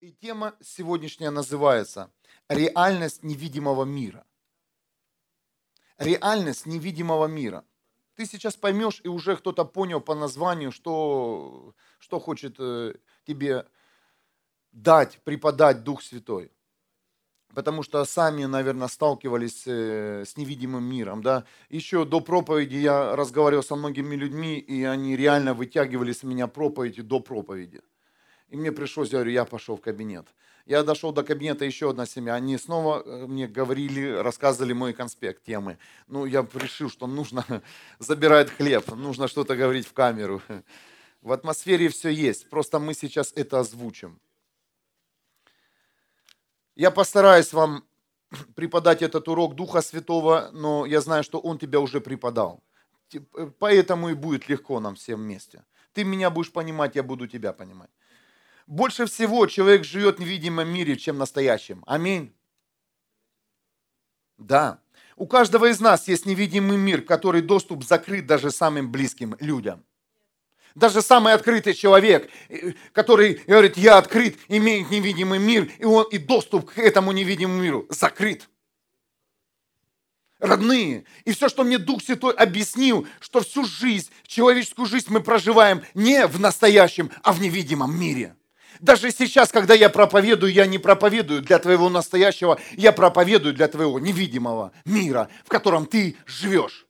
И тема сегодняшняя называется «Реальность невидимого мира». Реальность невидимого мира. Ты сейчас поймешь, и уже кто-то понял по названию, что, что хочет э, тебе дать, преподать Дух Святой. Потому что сами, наверное, сталкивались э, с невидимым миром. Да? Еще до проповеди я разговаривал со многими людьми, и они реально вытягивали с меня проповеди до проповеди. И мне пришлось, я говорю, я пошел в кабинет. Я дошел до кабинета, еще одна семья. Они снова э, мне говорили, рассказывали мой конспект темы. Ну, я решил, что нужно забирать хлеб, нужно что-то говорить в камеру. В атмосфере все есть, просто мы сейчас это озвучим. Я постараюсь вам преподать этот урок Духа Святого, но я знаю, что Он тебя уже преподал. Э, поэтому и будет легко нам всем вместе. Ты меня будешь понимать, я буду тебя понимать. Больше всего человек живет в невидимом мире, чем в настоящем. Аминь. Да. У каждого из нас есть невидимый мир, который доступ закрыт даже самым близким людям. Даже самый открытый человек, э, который говорит, я открыт, имеет невидимый мир, и, он, и доступ к этому невидимому миру закрыт. Родные, и все, что мне Дух Святой объяснил, что всю жизнь, человеческую жизнь мы проживаем не в настоящем, а в невидимом мире. Даже сейчас, когда я проповедую, я не проповедую для твоего настоящего, я проповедую для твоего невидимого мира, в котором ты живешь.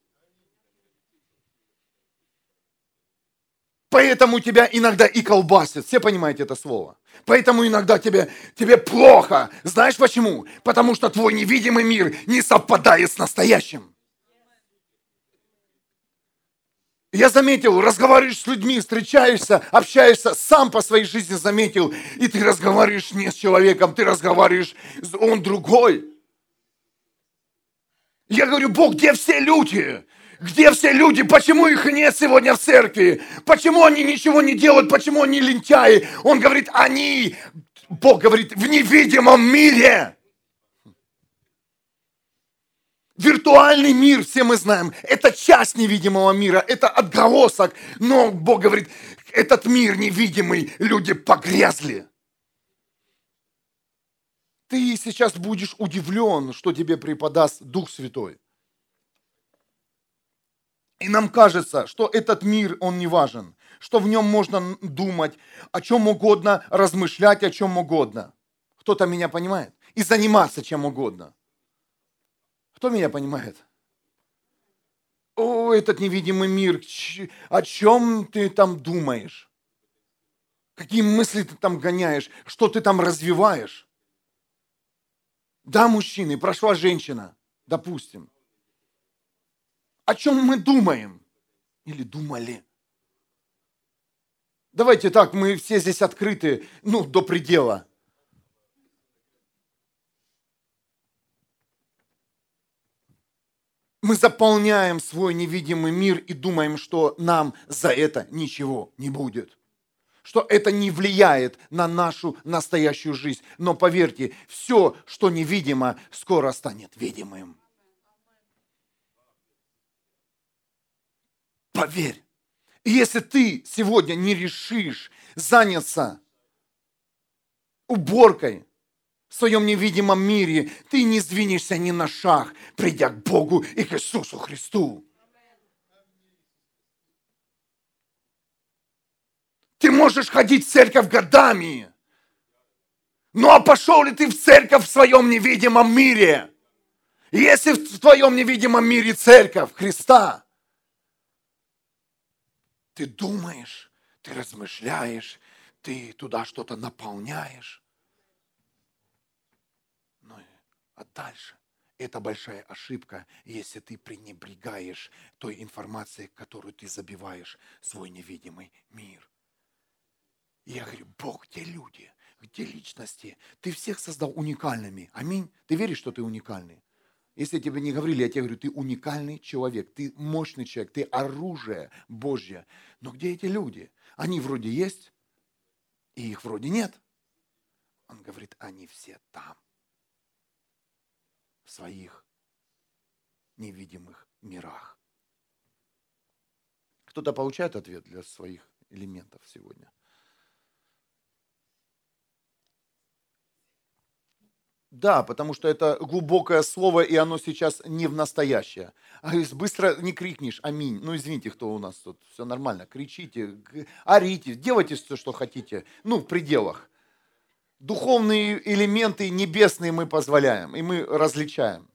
Поэтому тебя иногда и колбасит. Все понимаете это слово? Поэтому иногда тебе, тебе плохо. Знаешь почему? Потому что твой невидимый мир не совпадает с настоящим. Я заметил, разговариваешь с людьми, встречаешься, общаешься, сам по своей жизни заметил, и ты разговариваешь не с человеком, ты разговариваешь, он другой. Я говорю, Бог, где все люди? Где все люди? Почему их нет сегодня в церкви? Почему они ничего не делают? Почему они лентяи? Он говорит, они, Бог говорит, в невидимом мире. Виртуальный мир, все мы знаем, это часть невидимого мира, это отголосок. Но Бог говорит, этот мир невидимый, люди погрязли. Ты сейчас будешь удивлен, что тебе преподаст Дух Святой. И нам кажется, что этот мир, он не важен, что в нем можно думать о чем угодно, размышлять о чем угодно. Кто-то меня понимает? И заниматься чем угодно. Кто меня понимает? О, этот невидимый мир, о чем ты там думаешь? Какие мысли ты там гоняешь? Что ты там развиваешь? Да, мужчины, прошла женщина, допустим. О чем мы думаем? Или думали? Давайте так, мы все здесь открыты, ну, до предела. Мы заполняем свой невидимый мир и думаем, что нам за это ничего не будет. Что это не влияет на нашу настоящую жизнь. Но поверьте, все, что невидимо, скоро станет видимым. Поверь. Если ты сегодня не решишь заняться уборкой, в своем невидимом мире, ты не сдвинешься ни на шаг, придя к Богу и к Иисусу Христу. Ты можешь ходить в церковь годами. Ну а пошел ли ты в церковь в своем невидимом мире? Если в твоем невидимом мире церковь Христа, ты думаешь, ты размышляешь, ты туда что-то наполняешь, А дальше это большая ошибка, если ты пренебрегаешь той информацией, которую ты забиваешь свой невидимый мир. И я говорю, Бог, где люди? Где личности? Ты всех создал уникальными. Аминь. Ты веришь, что ты уникальный? Если тебе не говорили, я тебе говорю, ты уникальный человек, ты мощный человек, ты оружие Божье. Но где эти люди? Они вроде есть, и их вроде нет. Он говорит, они все там в своих невидимых мирах. Кто-то получает ответ для своих элементов сегодня? Да, потому что это глубокое слово, и оно сейчас не в настоящее. А быстро не крикнешь «Аминь». Ну, извините, кто у нас тут. Все нормально. Кричите, орите, делайте все, что хотите. Ну, в пределах. Духовные элементы небесные мы позволяем, и мы различаем.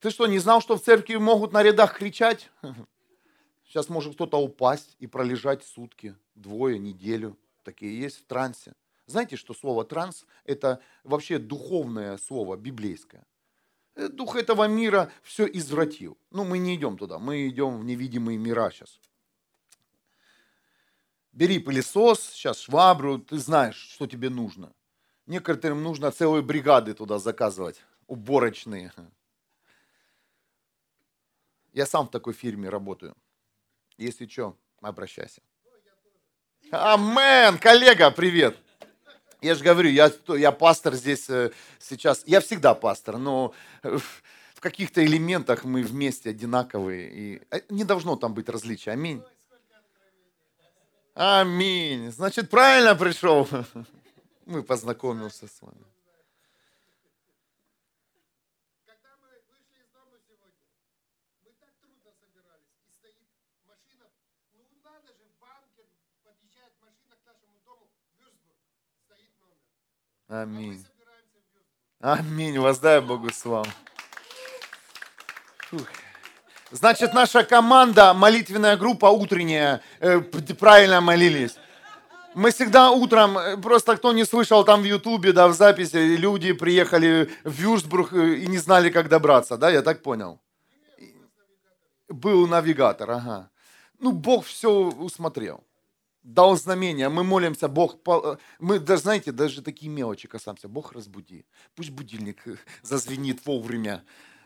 Ты что, не знал, что в церкви могут на рядах кричать? Сейчас может кто-то упасть и пролежать сутки, двое, неделю. Такие есть в трансе. Знаете, что слово транс – это вообще духовное слово, библейское. Э, дух этого мира все извратил. Ну, мы не идем туда, мы идем в невидимые мира сейчас. Бери пылесос, сейчас швабру, ты знаешь, что тебе нужно. Некоторым нужно целые бригады туда заказывать, уборочные. Я сам в такой фирме работаю. Если что, обращайся. Амен, коллега, привет. Я же говорю, я, я пастор здесь э, сейчас. Я всегда пастор, но в каких-то элементах мы вместе одинаковые. И э, не должно там быть различия. Аминь. Аминь. Значит, правильно пришел. Мы познакомился с вами. Аминь. Аминь. Воздай Богу славу. Значит, наша команда, молитвенная группа утренняя, э, правильно молились. Мы всегда утром, э, просто кто не слышал там в Ютубе, да, в записи, люди приехали в Вюрсбург э, и не знали, как добраться, да, я так понял? Был навигатор, ага. Ну, Бог все усмотрел дал знамение, мы молимся, Бог, мы даже, знаете, даже такие мелочи касаемся, Бог разбуди, пусть будильник э, зазвенит вовремя.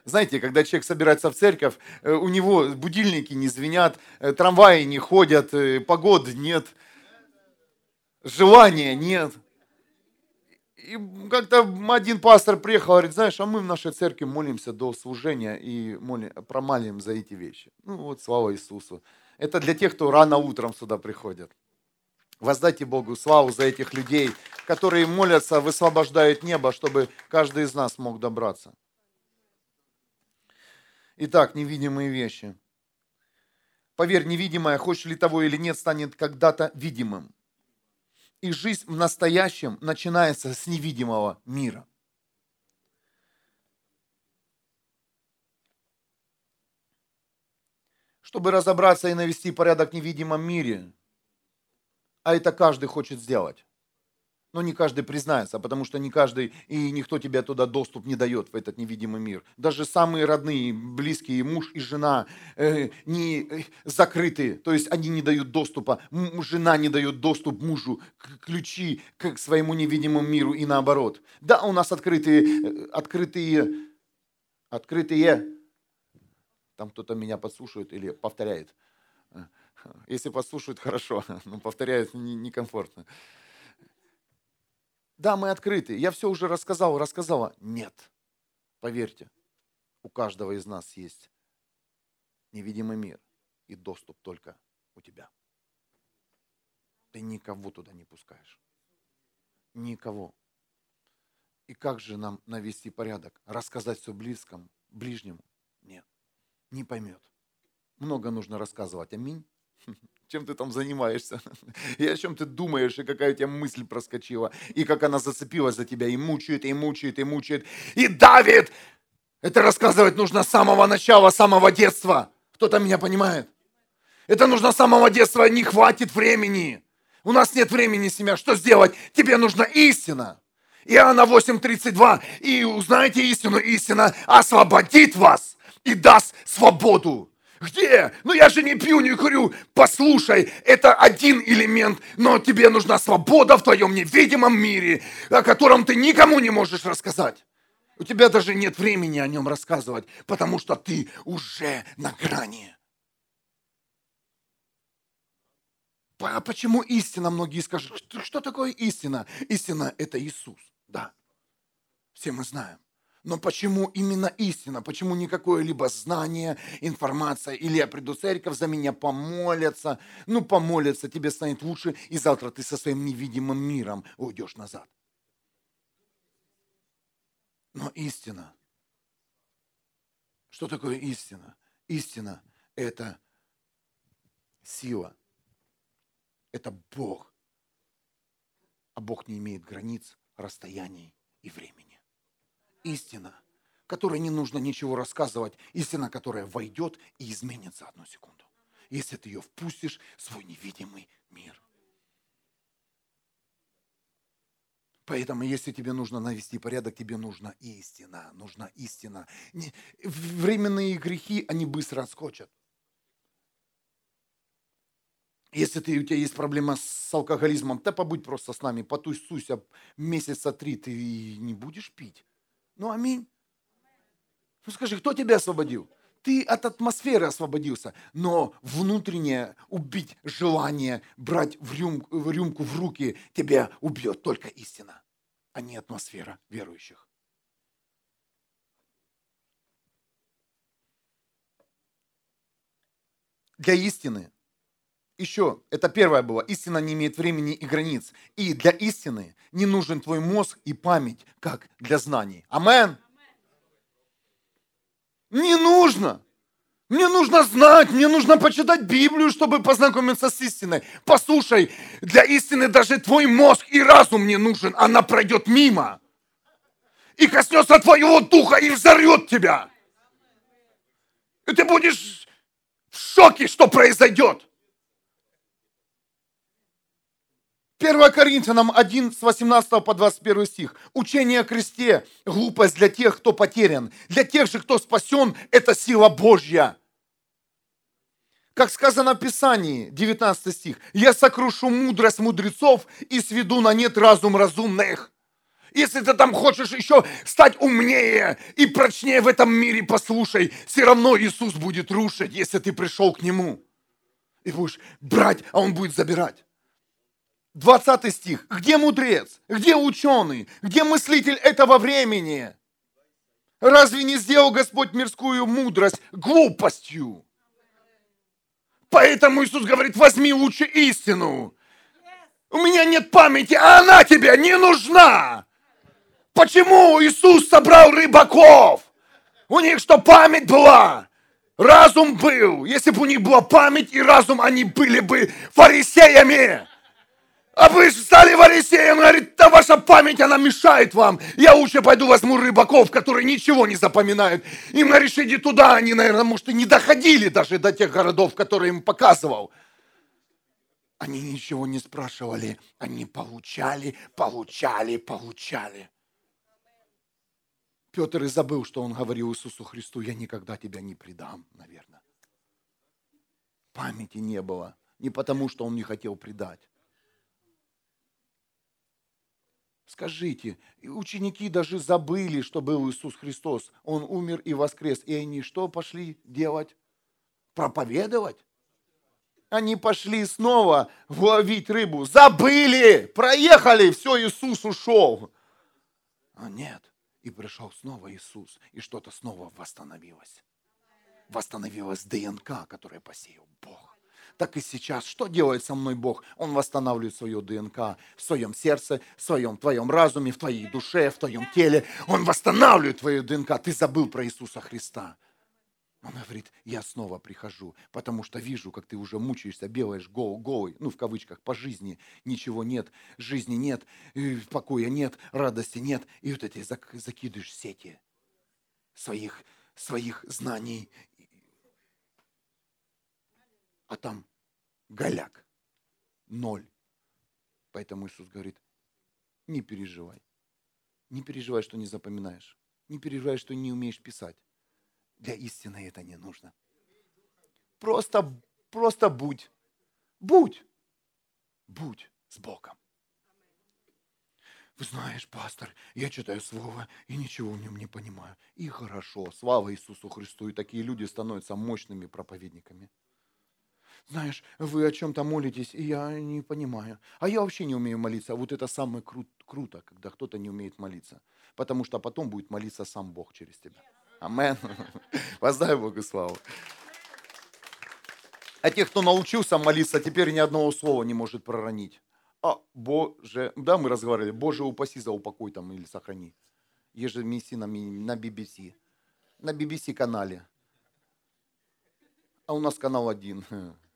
Знаете, когда человек собирается в церковь, э, у него будильники не звенят, э, трамваи не ходят, погоды нет, желания нет. И как-то один пастор приехал, говорит, знаешь, а мы в нашей церкви молимся до служения и молим, промалим за эти вещи. Ну вот, слава Иисусу. Это для тех, кто рано утром сюда приходит. Воздайте Богу славу за этих людей, которые молятся, высвобождают небо, чтобы каждый из нас мог добраться. Итак, невидимые вещи. Поверь, невидимое, хочешь ли того или нет, станет когда-то видимым. И жизнь в настоящем начинается с невидимого мира. Чтобы разобраться и навести порядок в невидимом мире, а это каждый хочет сделать. Но не каждый признается, потому что не каждый и никто тебе туда доступ не дает в этот невидимый мир. Даже самые родные, близкие, муж и жена э, не э, закрыты, то есть они не дают доступа, жена не дает доступ мужу, к, ключи к своему невидимому миру и наоборот. Да, у нас открытые, э, открытые, открытые, там кто-то меня подслушивает или повторяет – если послушают, хорошо, но повторяют некомфортно. Да, мы открыты. Я все уже рассказал, рассказала. Нет. Поверьте, у каждого из нас есть невидимый мир и доступ только у тебя. Ты никого туда не пускаешь. Никого. И как же нам навести порядок? Рассказать все близкому, ближнему? Нет, не поймет. Много нужно рассказывать. Аминь. Чем ты там занимаешься? И о чем ты думаешь, и какая у тебя мысль проскочила, и как она зацепилась за тебя, и мучает, и мучает, и мучает, и давит. Это рассказывать нужно с самого начала, с самого детства. Кто-то меня понимает? Это нужно с самого детства, не хватит времени. У нас нет времени, семья. Что сделать? Тебе нужна истина. Иоанна 8.32. И узнаете истину, истина освободит вас и даст свободу. Где? Ну я же не пью, не курю. Послушай, это один элемент, но тебе нужна свобода в твоем невидимом мире, о котором ты никому не можешь рассказать. У тебя даже нет времени о нем рассказывать, потому что ты уже на грани. А почему истина? Многие скажут, что такое истина? Истина – это Иисус, да. Все мы знаем. Но почему именно истина? Почему не какое-либо знание, информация? Или я приду в церковь, за меня помолятся. Ну, помолятся, тебе станет лучше, и завтра ты со своим невидимым миром уйдешь назад. Но истина. Что такое истина? Истина – это сила. Это Бог. А Бог не имеет границ, расстояний и времени. Истина, которой не нужно ничего рассказывать. Истина, которая войдет и изменит за одну секунду. Если ты ее впустишь в свой невидимый мир. Поэтому, если тебе нужно навести порядок, тебе нужна истина, нужна истина. Временные грехи, они быстро отскочат. Если ты, у тебя есть проблема с алкоголизмом, то побудь просто с нами, потусуйся месяца три, ты не будешь пить. Ну, аминь. Ну, скажи, кто тебя освободил? Ты от атмосферы освободился, но внутреннее убить желание брать в рюмку, в рюмку в руки тебя убьет только истина, а не атмосфера верующих. Для истины еще, это первое было, истина не имеет времени и границ. И для истины не нужен твой мозг и память, как для знаний. Амен. Не нужно. Мне нужно знать, мне нужно почитать Библию, чтобы познакомиться с истиной. Послушай, для истины даже твой мозг и разум не нужен. Она пройдет мимо. И коснется твоего духа и взорвет тебя. И ты будешь в шоке, что произойдет. 1 Коринфянам 1 с 18 по 21 стих. Учение о кресте – глупость для тех, кто потерян. Для тех же, кто спасен, это сила Божья. Как сказано в Писании, 19 стих. «Я сокрушу мудрость мудрецов и сведу на нет разум разумных». Если ты там хочешь еще стать умнее и прочнее в этом мире, послушай, все равно Иисус будет рушить, если ты пришел к Нему. И будешь брать, а Он будет забирать. 20 стих. Где мудрец? Где ученый? Где мыслитель этого времени? Разве не сделал Господь мирскую мудрость глупостью? Поэтому Иисус говорит, возьми лучше истину. У меня нет памяти, а она тебе не нужна. Почему Иисус собрал рыбаков? У них что, память была? Разум был. Если бы у них была память и разум, они были бы фарисеями. А вы стали фарисеем, говорит, да ваша память, она мешает вам. Я лучше пойду возьму рыбаков, которые ничего не запоминают. Им говоришь, иди туда, они, наверное, может, и не доходили даже до тех городов, которые им показывал. Они ничего не спрашивали, они получали, получали, получали. Петр и забыл, что он говорил Иисусу Христу, я никогда тебя не предам, наверное. Памяти не было. Не потому, что он не хотел предать. Скажите, ученики даже забыли, что был Иисус Христос. Он умер и воскрес. И они что пошли делать? Проповедовать? Они пошли снова ловить рыбу. Забыли, проехали, все, Иисус ушел. А нет, и пришел снова Иисус, и что-то снова восстановилось. Восстановилась ДНК, которую посеял Бог так и сейчас. Что делает со мной Бог? Он восстанавливает свою ДНК в своем сердце, в своем твоем разуме, в твоей душе, в твоем теле. Он восстанавливает твою ДНК. Ты забыл про Иисуса Христа. Он говорит, я снова прихожу, потому что вижу, как ты уже мучаешься, белаешь гол, голый, ну, в кавычках, по жизни, ничего нет, жизни нет, покоя нет, радости нет, и вот эти закидываешь сети своих, своих знаний а там голяк, ноль. Поэтому Иисус говорит, не переживай. Не переживай, что не запоминаешь. Не переживай, что не умеешь писать. Для истины это не нужно. Просто, просто будь. Будь. Будь с Богом. Вы знаешь, пастор, я читаю Слово и ничего в нем не понимаю. И хорошо, слава Иисусу Христу. И такие люди становятся мощными проповедниками знаешь, вы о чем-то молитесь, и я не понимаю. А я вообще не умею молиться. Вот это самое кру- круто, когда кто-то не умеет молиться. Потому что потом будет молиться сам Бог через тебя. Амен. Воздай Богу славу. А тех, кто научился молиться, теперь ни одного слова не может проронить. А, Боже, да, мы разговаривали, Боже, упаси за упокой там или сохрани. ежемесячно на BBC. На BBC канале. А у нас канал один.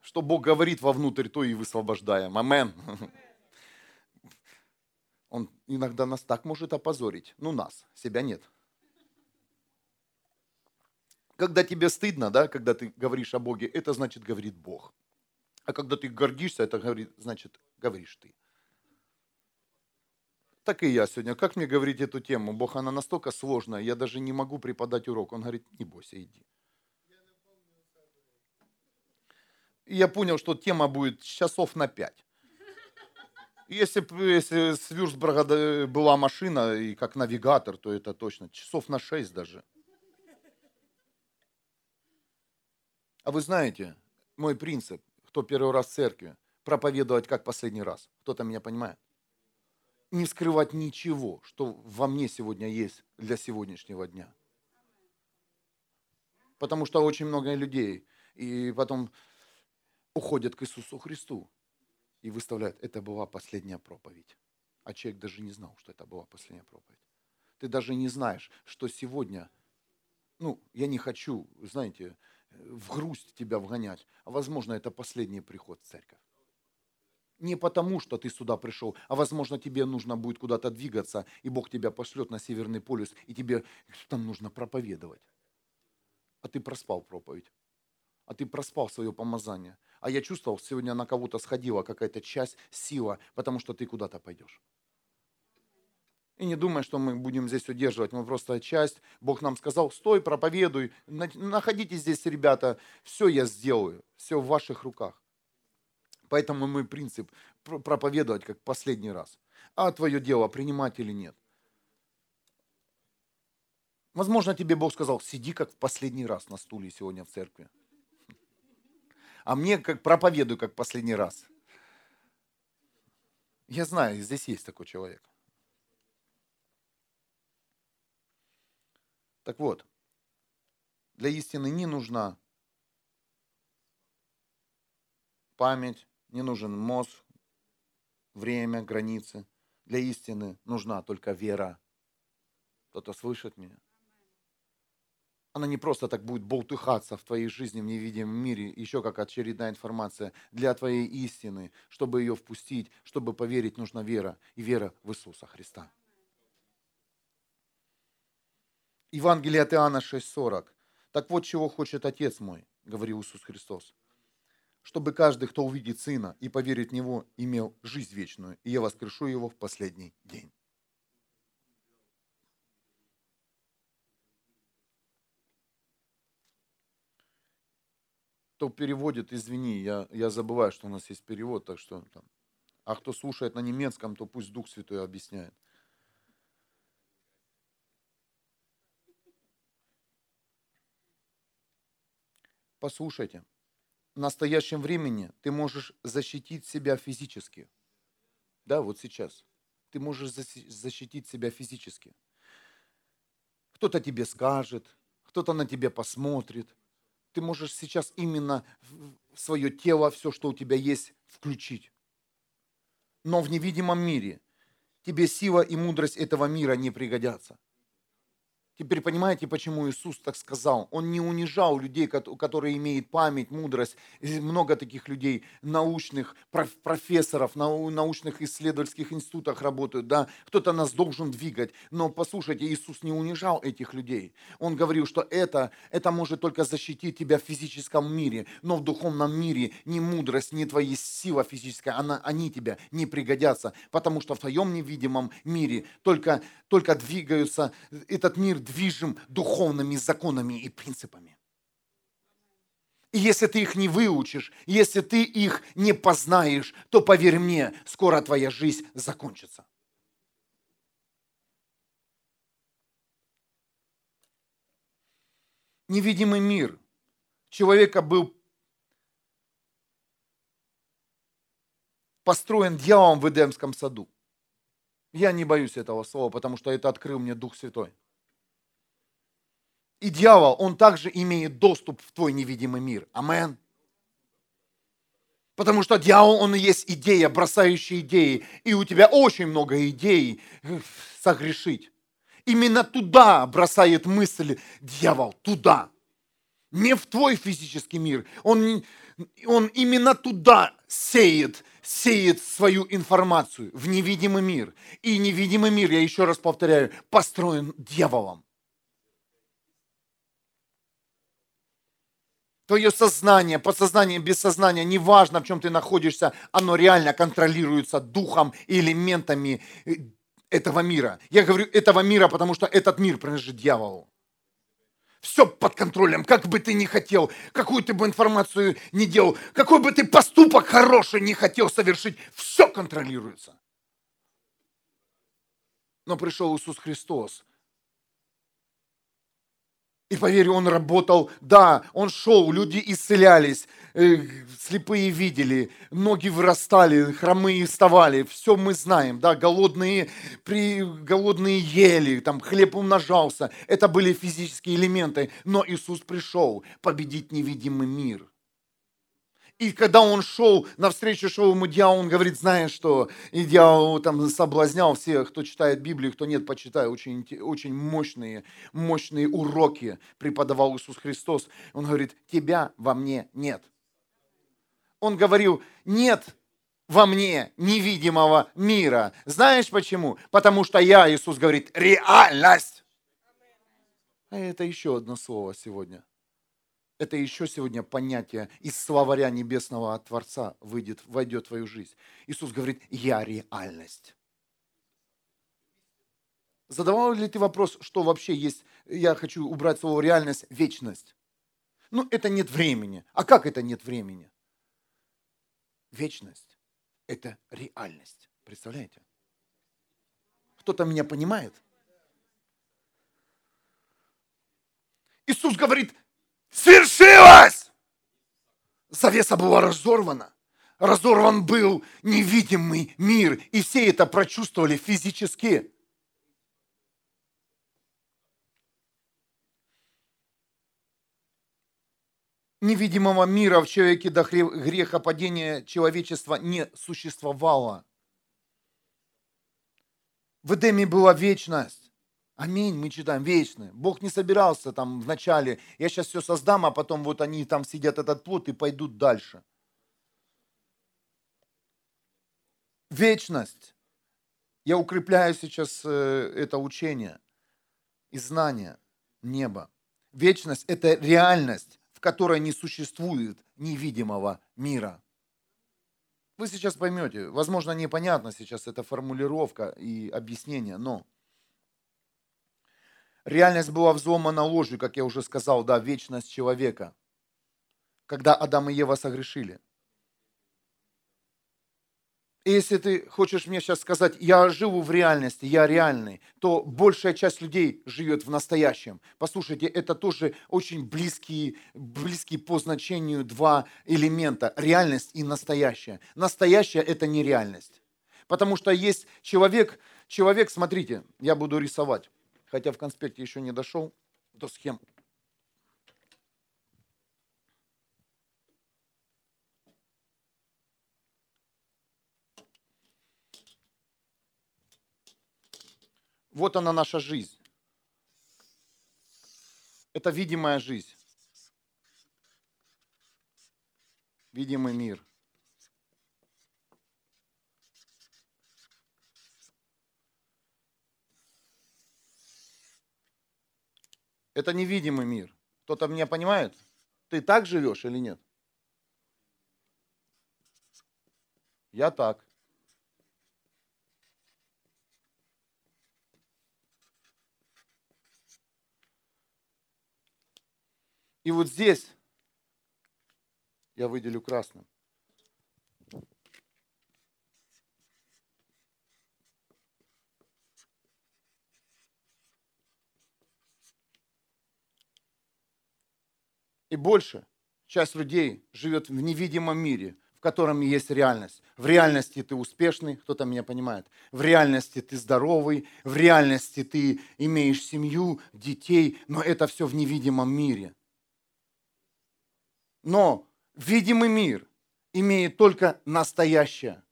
Что Бог говорит вовнутрь, то и высвобождаем. Амен. Он иногда нас так может опозорить. Ну, нас, себя нет. Когда тебе стыдно, да, когда ты говоришь о Боге, это значит говорит Бог. А когда ты гордишься, это говорит, значит говоришь ты. Так и я сегодня. Как мне говорить эту тему? Бог, она настолько сложная, я даже не могу преподать урок. Он говорит, не бойся, иди. И я понял, что тема будет часов на пять. Если, если с Вюрсбурга была машина и как навигатор, то это точно часов на шесть даже. А вы знаете, мой принцип, кто первый раз в церкви, проповедовать как последний раз. Кто-то меня понимает? Не скрывать ничего, что во мне сегодня есть для сегодняшнего дня. Потому что очень много людей, и потом уходят к Иисусу Христу и выставляют, это была последняя проповедь. А человек даже не знал, что это была последняя проповедь. Ты даже не знаешь, что сегодня, ну, я не хочу, знаете, в грусть тебя вгонять, а возможно, это последний приход в церковь. Не потому, что ты сюда пришел, а возможно, тебе нужно будет куда-то двигаться, и Бог тебя пошлет на Северный полюс, и тебе там нужно проповедовать. А ты проспал проповедь. А ты проспал свое помазание. А я чувствовал, сегодня на кого-то сходила какая-то часть, сила, потому что ты куда-то пойдешь. И не думай, что мы будем здесь удерживать. Мы просто часть. Бог нам сказал, стой, проповедуй. Находитесь здесь, ребята. Все я сделаю. Все в ваших руках. Поэтому мой принцип проповедовать как последний раз. А твое дело, принимать или нет. Возможно, тебе Бог сказал, сиди как в последний раз на стуле сегодня в церкви. А мне как проповедуй как последний раз. Я знаю, здесь есть такой человек. Так вот, для истины не нужна память, не нужен мозг, время, границы. Для истины нужна только вера. Кто-то слышит меня? Она не просто так будет болтыхаться в твоей жизни в невидимом мире, еще как очередная информация для твоей истины. Чтобы ее впустить, чтобы поверить, нужна вера. И вера в Иисуса Христа. Евангелие от Иоанна 6,40. Так вот, чего хочет Отец мой, говорил Иисус Христос. Чтобы каждый, кто увидит Сына и поверит в Него, имел жизнь вечную, и я воскрешу его в последний день. Кто переводит, извини, я, я забываю, что у нас есть перевод, так что там. А кто слушает на немецком, то пусть Дух Святой объясняет. Послушайте, в настоящем времени ты можешь защитить себя физически. Да, вот сейчас. Ты можешь защитить себя физически. Кто-то тебе скажет, кто-то на тебя посмотрит. Ты можешь сейчас именно свое тело, все, что у тебя есть, включить. Но в невидимом мире тебе сила и мудрость этого мира не пригодятся. Теперь понимаете, почему Иисус так сказал? Он не унижал людей, которые имеют память, мудрость. Много таких людей, научных, профессоров, научных исследовательских институтах работают. Да? Кто-то нас должен двигать. Но послушайте, Иисус не унижал этих людей. Он говорил, что это, это может только защитить тебя в физическом мире, но в духовном мире ни мудрость, ни твоя сила физическая, она, они тебе не пригодятся, потому что в твоем невидимом мире только, только двигаются, этот мир движим духовными законами и принципами. И если ты их не выучишь, если ты их не познаешь, то поверь мне, скоро твоя жизнь закончится. Невидимый мир человека был построен дьяволом в Эдемском саду. Я не боюсь этого слова, потому что это открыл мне Дух Святой. И дьявол, он также имеет доступ в твой невидимый мир. Амен. Потому что дьявол, он и есть идея, бросающая идеи. И у тебя очень много идей э, согрешить. Именно туда бросает мысль дьявол, туда. Не в твой физический мир. Он, он именно туда сеет, сеет свою информацию, в невидимый мир. И невидимый мир, я еще раз повторяю, построен дьяволом. Твое сознание, подсознание, бессознание, неважно, в чем ты находишься, оно реально контролируется духом и элементами э, этого мира. Я говорю этого мира, потому что этот мир принадлежит дьяволу. Все под контролем, как бы ты ни хотел, какую ты бы информацию не делал, какой бы ты поступок хороший не хотел совершить, все контролируется. Но пришел Иисус Христос, и поверь, он работал, да, он шел, люди исцелялись, э, слепые видели, ноги вырастали, хромые вставали, все мы знаем, да, голодные, при, голодные ели, там хлеб умножался, это были физические элементы, но Иисус пришел победить невидимый мир. И когда он шел, навстречу шел ему дьявол, он говорит, знаешь что, и дьявол там соблазнял всех, кто читает Библию, кто нет, почитай, очень, очень мощные, мощные уроки преподавал Иисус Христос. Он говорит, тебя во мне нет. Он говорил, нет во мне невидимого мира. Знаешь почему? Потому что я, Иисус говорит, реальность. А это еще одно слово сегодня это еще сегодня понятие из словаря небесного Творца выйдет, войдет в твою жизнь. Иисус говорит, я реальность. Задавал ли ты вопрос, что вообще есть, я хочу убрать слово реальность, вечность? Ну, это нет времени. А как это нет времени? Вечность – это реальность. Представляете? Кто-то меня понимает? Иисус говорит, свершилось! Завеса была разорвана. Разорван был невидимый мир, и все это прочувствовали физически. Невидимого мира в человеке до греха падения человечества не существовало. В Эдеме была вечность. Аминь, мы читаем, вечное. Бог не собирался там вначале, я сейчас все создам, а потом вот они там сидят этот плод и пойдут дальше. Вечность. Я укрепляю сейчас э, это учение и знание неба. Вечность – это реальность, в которой не существует невидимого мира. Вы сейчас поймете, возможно, непонятно сейчас эта формулировка и объяснение, но – Реальность была взломана ложью, как я уже сказал, да, вечность человека, когда Адам и Ева согрешили. И если ты хочешь мне сейчас сказать, я живу в реальности, я реальный, то большая часть людей живет в настоящем. Послушайте, это тоже очень близкие, близкие по значению два элемента. Реальность и настоящее. Настоящее – это не реальность. Потому что есть человек, человек, смотрите, я буду рисовать хотя в конспекте еще не дошел до схем. Вот она наша жизнь. Это видимая жизнь. Видимый мир. Это невидимый мир. Кто-то меня понимает? Ты так живешь или нет? Я так. И вот здесь я выделю красным. И больше часть людей живет в невидимом мире, в котором есть реальность. В реальности ты успешный, кто-то меня понимает. В реальности ты здоровый, в реальности ты имеешь семью, детей, но это все в невидимом мире. Но видимый мир имеет только настоящее.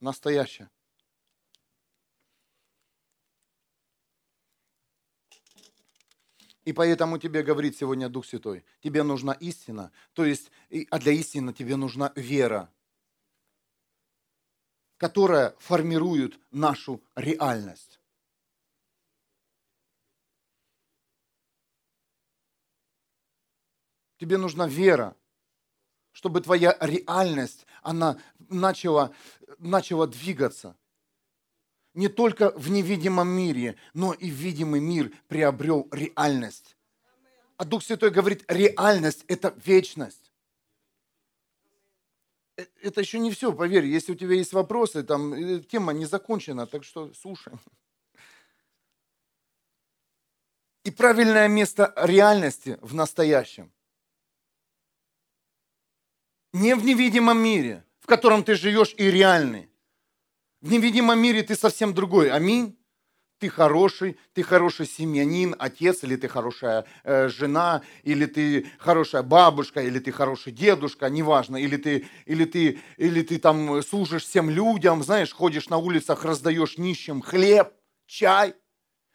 Настоящее. И поэтому тебе говорит сегодня Дух Святой, тебе нужна истина, то есть, а для истины тебе нужна вера, которая формирует нашу реальность. Тебе нужна вера, чтобы твоя реальность, она начала, начала двигаться – не только в невидимом мире, но и видимый мир приобрел реальность. А Дух Святой говорит, реальность – это вечность. Э, это еще не все, поверь. Если у тебя есть вопросы, там э, тема не закончена, так что слушаем. И правильное место реальности в настоящем. Не в невидимом мире, в котором ты живешь и реальный, в невидимом мире ты совсем другой. Аминь. Ты хороший, ты хороший семьянин, отец, или ты хорошая э, жена, или ты хорошая бабушка, или ты хороший дедушка, неважно, или ты, или ты, или ты там служишь всем людям, знаешь, ходишь на улицах, раздаешь нищим хлеб, чай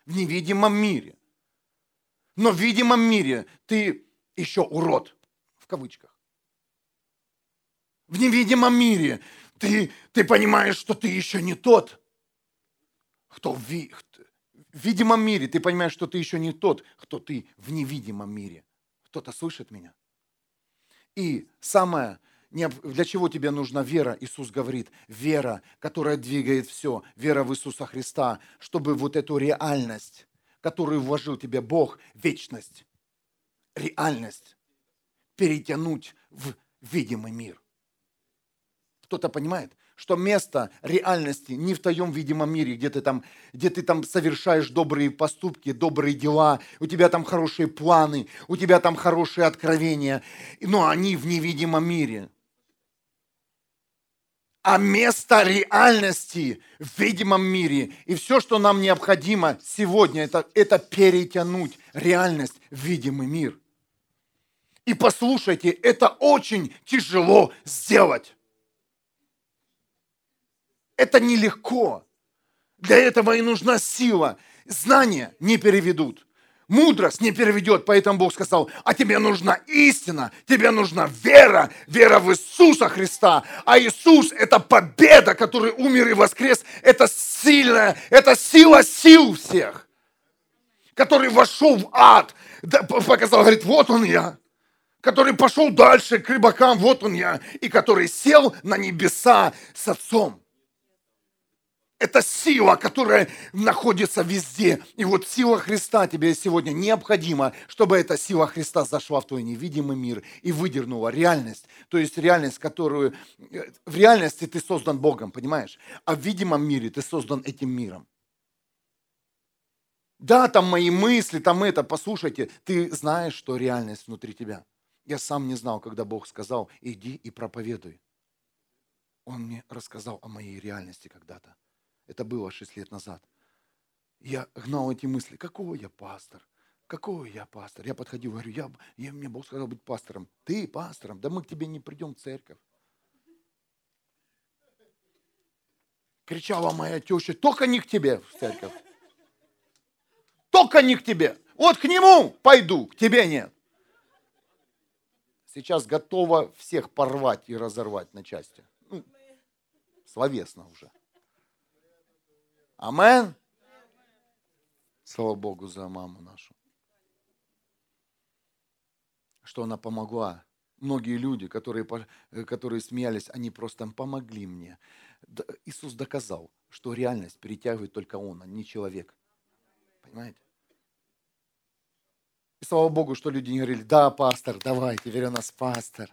в невидимом мире. Но в видимом мире ты еще урод, в кавычках. В невидимом мире ты, ты понимаешь, что ты еще не тот, кто в, в видимом мире. Ты понимаешь, что ты еще не тот, кто ты в невидимом мире. Кто-то слышит меня? И самое, для чего тебе нужна вера? Иисус говорит, вера, которая двигает все, вера в Иисуса Христа, чтобы вот эту реальность, которую вложил тебе Бог, вечность, реальность, перетянуть в видимый мир. Кто-то понимает, что место реальности не в твоем видимом мире, где ты там, где ты там совершаешь добрые поступки, добрые дела, у тебя там хорошие планы, у тебя там хорошие откровения, но они в невидимом мире. А место реальности в видимом мире. И все, что нам необходимо сегодня, это, это перетянуть реальность в видимый мир. И послушайте, это очень тяжело сделать. Это нелегко. Для этого и нужна сила. Знания не переведут. Мудрость не переведет, поэтому Бог сказал, а тебе нужна истина, тебе нужна вера, вера в Иисуса Христа. А Иисус – это победа, который умер и воскрес. Это сильная, это сила сил всех, который вошел в ад, показал, говорит, вот он я который пошел дальше к рыбакам, вот он я, и который сел на небеса с Отцом. Это сила, которая находится везде. И вот сила Христа тебе сегодня необходима, чтобы эта сила Христа зашла в твой невидимый мир и выдернула реальность. То есть реальность, которую... В реальности ты создан Богом, понимаешь? А в видимом мире ты создан этим миром. Да, там мои мысли, там это, послушайте, ты знаешь, что реальность внутри тебя. Я сам не знал, когда Бог сказал, иди и проповедуй. Он мне рассказал о моей реальности когда-то. Это было 6 лет назад. Я гнал эти мысли. Какого я пастор? Какого я пастор? Я подходил, говорю, я, я, мне Бог сказал быть пастором. Ты пастором? Да мы к тебе не придем в церковь. Кричала моя теща, только не к тебе в церковь. Только не к тебе. Вот к нему пойду, к тебе нет. Сейчас готова всех порвать и разорвать на части. Ну, словесно уже. Амен. Слава Богу за маму нашу. Что она помогла. Многие люди, которые, которые смеялись, они просто помогли мне. Иисус доказал, что реальность перетягивает только Он, а не человек. Понимаете? И слава Богу, что люди не говорили, да, пастор, давай, теперь у нас пастор.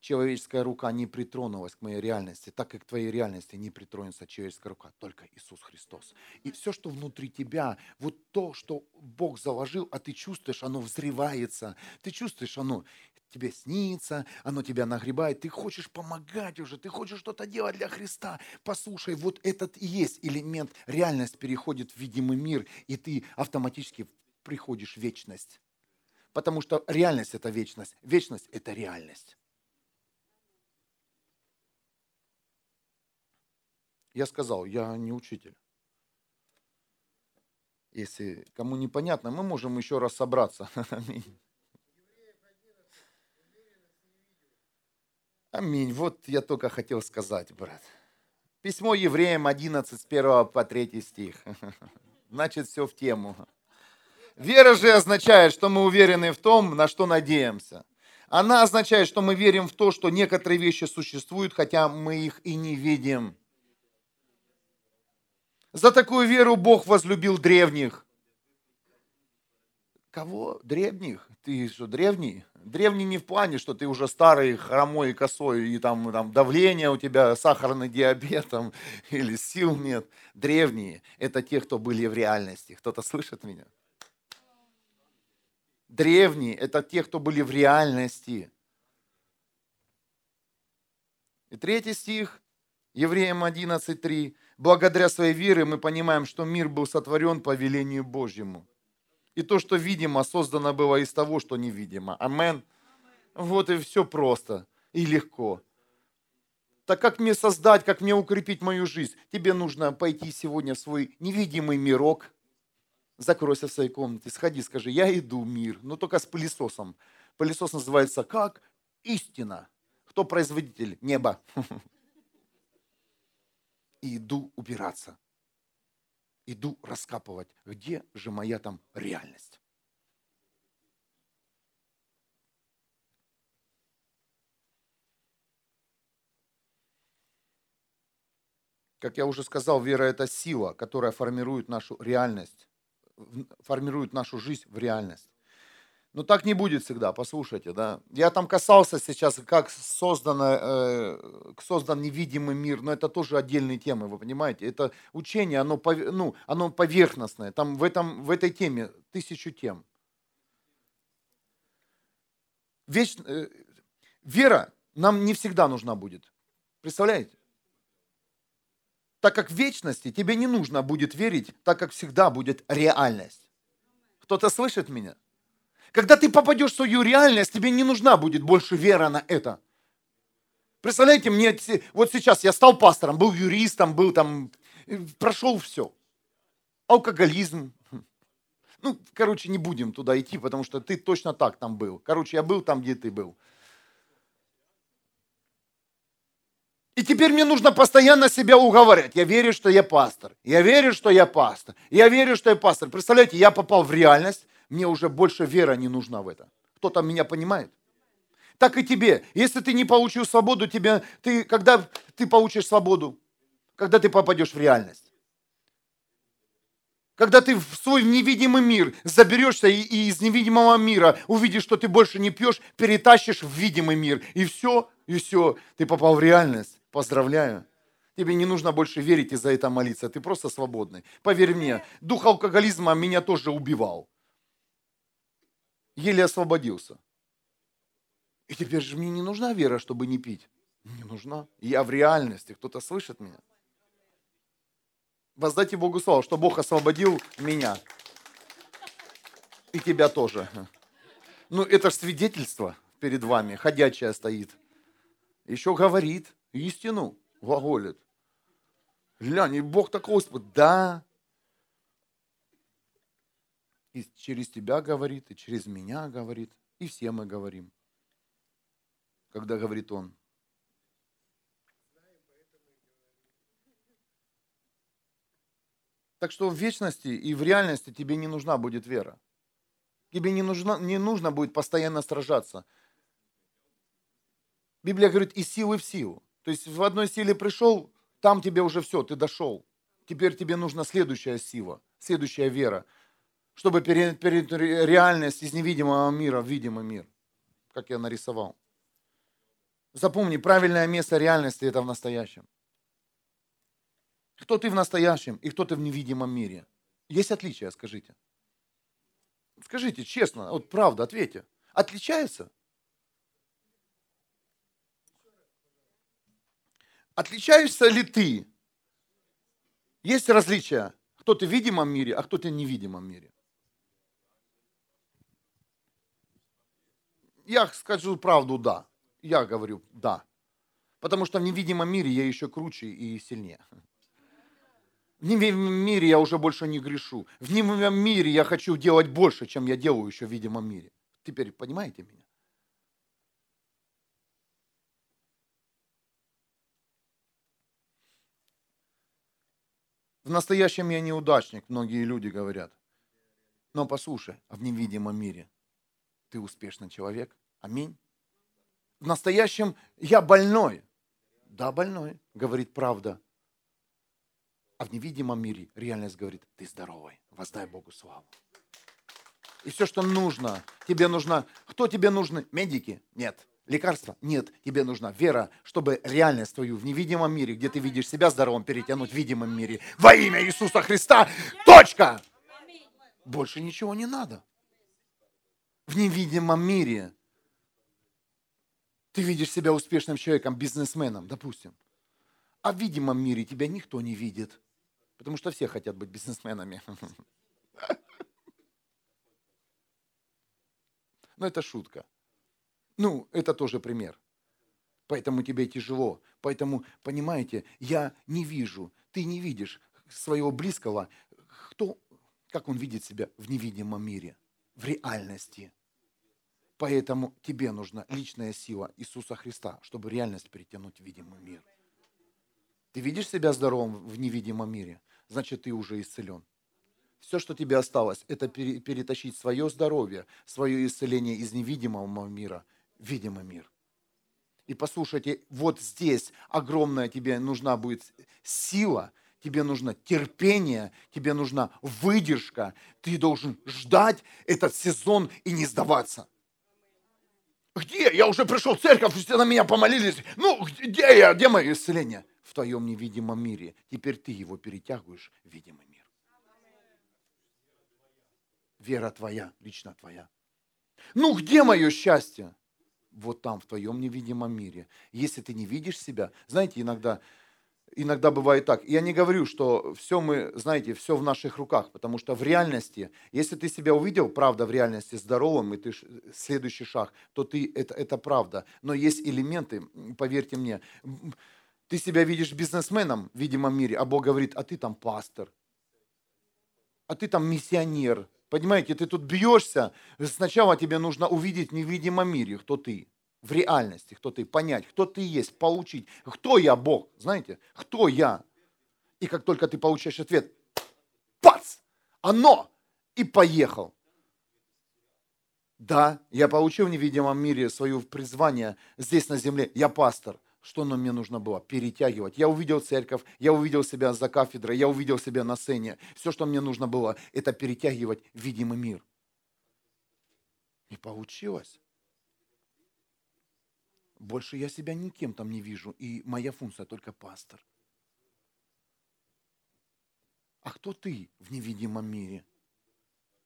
Человеческая рука не притронулась к моей реальности, так как к твоей реальности не притронется человеческая рука, только Иисус Христос. И все, что внутри тебя, вот то, что Бог заложил, а ты чувствуешь, оно взрывается, ты чувствуешь, оно тебе снится, оно тебя нагребает, ты хочешь помогать уже, ты хочешь что-то делать для Христа. Послушай, вот этот и есть элемент, реальность переходит в видимый мир, и ты автоматически приходишь в вечность. Потому что реальность – это вечность, вечность – это реальность. Я сказал, я не учитель. Если кому непонятно, мы можем еще раз собраться. Аминь. Аминь. Вот я только хотел сказать, брат. Письмо евреям 11, с 1 по 3 стих. Значит, все в тему. Вера же означает, что мы уверены в том, на что надеемся. Она означает, что мы верим в то, что некоторые вещи существуют, хотя мы их и не видим. За такую веру Бог возлюбил древних. Кого? Древних? Ты что, древний? Древний не в плане, что ты уже старый, хромой косой, и там, там давление у тебя, сахарный диабет там, или сил нет. Древние – это те, кто были в реальности. Кто-то слышит меня? Древние – это те, кто были в реальности. И третий стих, Евреям 11.3 благодаря своей вере мы понимаем, что мир был сотворен по велению Божьему. И то, что видимо, создано было из того, что невидимо. Амен. Вот и все просто и легко. Так как мне создать, как мне укрепить мою жизнь? Тебе нужно пойти сегодня в свой невидимый мирок, закройся в своей комнате, сходи, скажи, я иду мир, но только с пылесосом. Пылесос называется как? Истина. Кто производитель? Небо. и иду убираться. Иду раскапывать, где же моя там реальность. Как я уже сказал, вера – это сила, которая формирует нашу реальность, формирует нашу жизнь в реальность. Но так не будет всегда, послушайте, да. Я там касался сейчас, как создано, э, создан невидимый мир, но это тоже отдельные темы, вы понимаете. Это учение, оно, ну, оно поверхностное, там в, этом, в этой теме тысячу тем. Веч, э, вера нам не всегда нужна будет. Представляете? Так как в вечности тебе не нужно будет верить, так как всегда будет реальность. Кто-то слышит меня? Когда ты попадешь в свою реальность, тебе не нужна будет больше вера на это. Представляете, мне вот сейчас я стал пастором, был юристом, был там, прошел все. Алкоголизм. Ну, короче, не будем туда идти, потому что ты точно так там был. Короче, я был там, где ты был. И теперь мне нужно постоянно себя уговаривать. Я верю, что я пастор. Я верю, что я пастор. Я верю, что я пастор. Представляете, я попал в реальность, мне уже больше вера не нужна в это. Кто-то меня понимает? Так и тебе. Если ты не получил свободу, тебе, ты, когда ты получишь свободу? Когда ты попадешь в реальность. Когда ты в свой невидимый мир заберешься и, и из невидимого мира увидишь, что ты больше не пьешь, перетащишь в видимый мир. И все, и все, ты попал в реальность. Поздравляю. Тебе не нужно больше верить и за это молиться. Ты просто свободный. Поверь мне, дух алкоголизма меня тоже убивал еле освободился. И теперь же мне не нужна вера, чтобы не пить. Не нужна. Я в реальности. Кто-то слышит меня? Воздайте Богу славу, что Бог освободил меня. И тебя тоже. Ну, это же свидетельство перед вами, ходячее стоит. Еще говорит истину, глаголит. Глянь, и Бог такой Господь. Да, и через тебя говорит, и через меня говорит, и все мы говорим. Когда говорит Он. Так что в вечности и в реальности тебе не нужна будет вера. Тебе не, нужно, не нужно будет постоянно сражаться. Библия говорит, из силы в силу. То есть в одной силе пришел, там тебе уже все, ты дошел. Теперь тебе нужна следующая сила, следующая вера чтобы перед реальность из невидимого мира в видимый мир, как я нарисовал. Запомни, правильное место реальности – это в настоящем. Кто ты в настоящем и кто ты в невидимом мире? Есть отличия, скажите. Скажите честно, вот правда, ответьте. Отличается? Отличаешься ли ты? Есть различия, кто ты в видимом мире, а кто ты в невидимом мире. Я скажу правду, да. Я говорю, да. Потому что в невидимом мире я еще круче и сильнее. В невидимом мире я уже больше не грешу. В невидимом мире я хочу делать больше, чем я делаю еще в видимом мире. Теперь понимаете меня? В настоящем я неудачник, многие люди говорят. Но послушай, а в невидимом мире ты успешный человек. Аминь. В настоящем я больной. Да, больной, говорит правда. А в невидимом мире реальность говорит, ты здоровый, воздай Богу славу. И все, что нужно, тебе нужно, кто тебе нужны? Медики? Нет. Лекарства? Нет. Тебе нужна вера, чтобы реальность твою в невидимом мире, где ты видишь себя здоровым, перетянуть в видимом мире. Во имя Иисуса Христа. Точка! Больше ничего не надо. В невидимом мире ты видишь себя успешным человеком, бизнесменом, допустим. А в видимом мире тебя никто не видит. Потому что все хотят быть бизнесменами. Но это шутка. Ну, это тоже пример. Поэтому тебе тяжело. Поэтому, понимаете, я не вижу, ты не видишь своего близкого, кто, как он видит себя в невидимом мире, в реальности. Поэтому тебе нужна личная сила Иисуса Христа, чтобы реальность перетянуть в видимый мир. Ты видишь себя здоровым в невидимом мире? значит ты уже исцелен. Все, что тебе осталось, это перетащить свое здоровье, свое исцеление из невидимого мира в видимый мир. И послушайте, вот здесь огромная тебе нужна будет сила, тебе нужно терпение, тебе нужна выдержка. Ты должен ждать этот сезон и не сдаваться. Где? Я уже пришел в церковь, все на меня помолились. Ну, где я? Где мое исцеление? в твоем невидимом мире. Теперь ты его перетягиваешь в видимый мир. Вера твоя, лично твоя. Ну где мое счастье? Вот там, в твоем невидимом мире. Если ты не видишь себя, знаете, иногда, иногда бывает так. Я не говорю, что все мы, знаете, все в наших руках, потому что в реальности, если ты себя увидел, правда, в реальности здоровым, и ты следующий шаг, то ты, это, это правда. Но есть элементы, поверьте мне, ты себя видишь бизнесменом в видимом мире, а Бог говорит, а ты там пастор, а ты там миссионер. Понимаете, ты тут бьешься, сначала тебе нужно увидеть в невидимом мире, кто ты, в реальности, кто ты, понять, кто ты есть, получить, кто я, Бог, знаете, кто я. И как только ты получаешь ответ, пац, оно, и поехал. Да, я получил в невидимом мире свое призвание здесь на земле, я пастор – что нам мне нужно было? Перетягивать. Я увидел церковь, я увидел себя за кафедрой, я увидел себя на сцене. Все, что мне нужно было, это перетягивать видимый мир. И получилось. Больше я себя никем там не вижу, и моя функция только пастор. А кто ты в невидимом мире?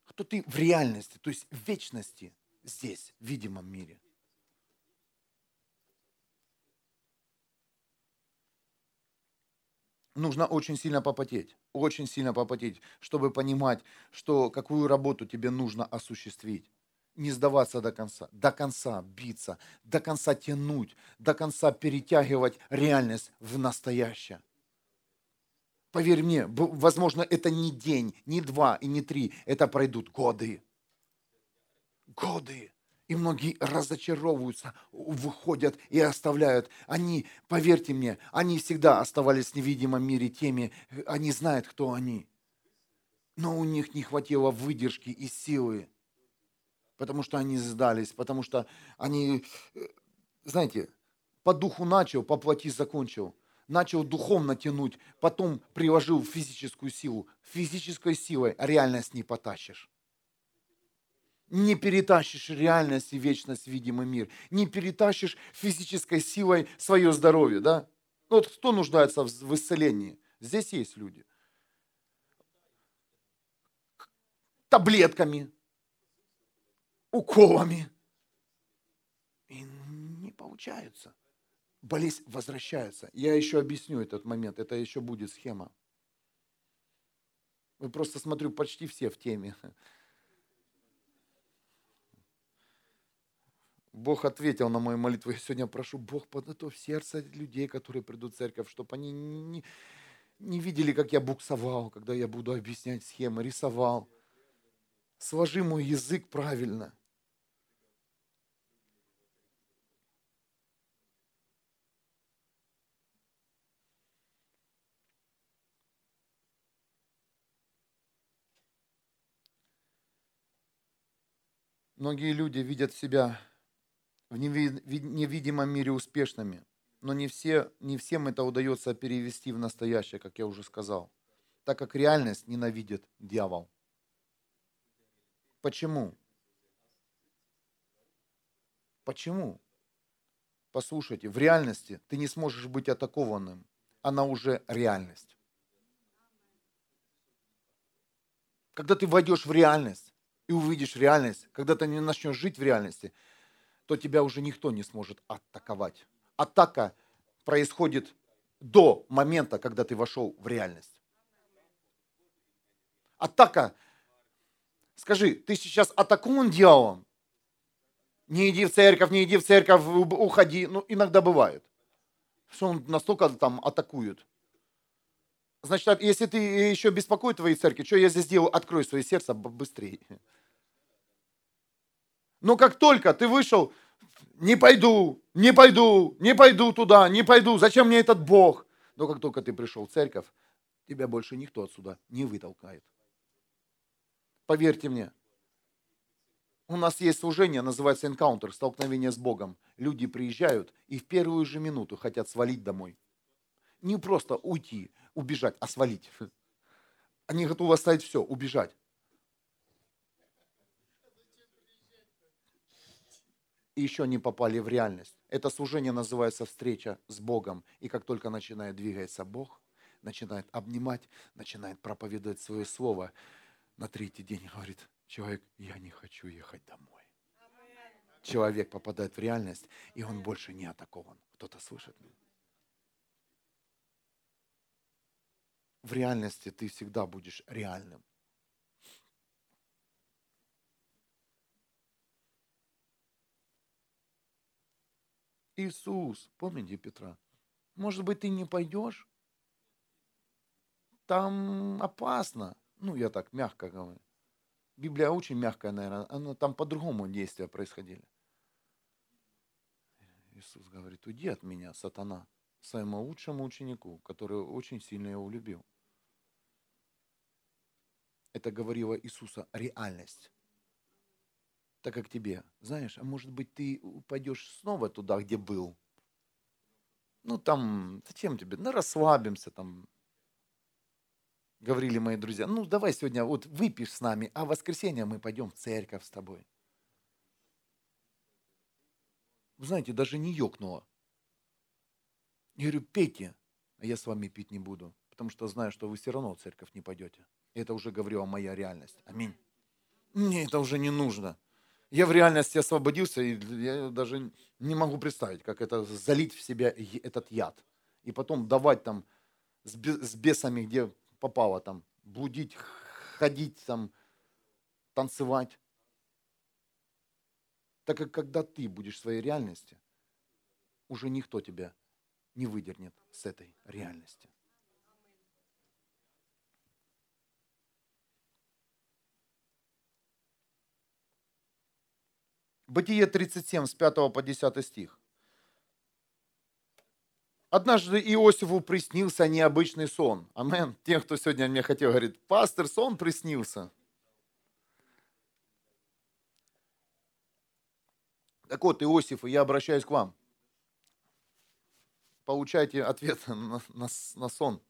Кто ты в реальности, то есть в вечности здесь, в видимом мире? нужно очень сильно попотеть, очень сильно попотеть, чтобы понимать, что какую работу тебе нужно осуществить. Не сдаваться до конца, до конца биться, до конца тянуть, до конца перетягивать реальность в настоящее. Поверь мне, возможно, это не день, не два и не три, это пройдут годы. Годы. И многие разочаровываются, выходят и оставляют. Они, поверьте мне, они всегда оставались в невидимом мире теми, они знают, кто они. Но у них не хватило выдержки и силы, потому что они сдались, потому что они, знаете, по духу начал, по плоти закончил. Начал духовно тянуть, потом приложил физическую силу. Физической силой реальность не потащишь не перетащишь реальность и вечность видимый мир, не перетащишь физической силой свое здоровье, да? Ну вот кто нуждается в исцелении? Здесь есть люди. Таблетками, уколами. И не получается. Болезнь возвращается. Я еще объясню этот момент. Это еще будет схема. Вы просто смотрю, почти все в теме. Бог ответил на мою молитву. Я сегодня прошу, Бог, подготовь сердце людей, которые придут в церковь, чтобы они не, не видели, как я буксовал, когда я буду объяснять схемы, рисовал. Сложи мой язык правильно. Многие люди видят себя в невидимом мире успешными, но не, все, не всем это удается перевести в настоящее, как я уже сказал, так как реальность ненавидит дьявол. Почему? Почему? Послушайте, в реальности ты не сможешь быть атакованным. Она уже реальность. Когда ты войдешь в реальность и увидишь реальность, когда ты не начнешь жить в реальности, то тебя уже никто не сможет атаковать. Атака происходит до момента, когда ты вошел в реальность. Атака. Скажи, ты сейчас атакован дьяволом? Не иди в церковь, не иди в церковь, уходи. Ну, иногда бывает. Что он настолько там атакует. Значит, если ты еще беспокоит твоей церкви, что я здесь делаю? Открой свое сердце быстрее. Но как только ты вышел, не пойду, не пойду, не пойду туда, не пойду, зачем мне этот Бог? Но как только ты пришел в церковь, тебя больше никто отсюда не вытолкает. Поверьте мне, у нас есть служение, называется энкаунтер, столкновение с Богом. Люди приезжают и в первую же минуту хотят свалить домой. Не просто уйти, убежать, а свалить. Они готовы оставить все, убежать. и еще не попали в реальность. Это служение называется встреча с Богом. И как только начинает двигаться Бог, начинает обнимать, начинает проповедовать свое слово, на третий день говорит, человек, я не хочу ехать домой. Человек попадает в реальность, и он больше не атакован. Кто-то слышит меня? В реальности ты всегда будешь реальным. Иисус, помните Петра? Может быть, ты не пойдешь? Там опасно. Ну, я так мягко говорю. Библия очень мягкая, наверное. Она, там по-другому действия происходили. Иисус говорит, уйди от меня, сатана, своему лучшему ученику, который очень сильно его любил. Это говорила Иисуса реальность так как тебе. Знаешь, а может быть ты пойдешь снова туда, где был? Ну там, зачем тебе? Ну расслабимся там. Говорили мои друзья, ну давай сегодня вот выпьешь с нами, а в воскресенье мы пойдем в церковь с тобой. Вы знаете, даже не ёкнуло. Я говорю, пейте, а я с вами пить не буду, потому что знаю, что вы все равно в церковь не пойдете. Это уже говорила моя реальность. Аминь. Мне это уже не нужно. Я в реальности освободился, и я даже не могу представить, как это залить в себя этот яд. И потом давать там с бесами, где попало, там, блудить, ходить, там, танцевать. Так как когда ты будешь в своей реальности, уже никто тебя не выдернет с этой реальности. Бытие 37, с 5 по 10 стих. Однажды Иосифу приснился необычный сон. Амен. Тем, кто сегодня мне хотел, говорит, пастор, сон приснился. Так вот, Иосиф, я обращаюсь к вам. Получайте ответ на, на, на сон.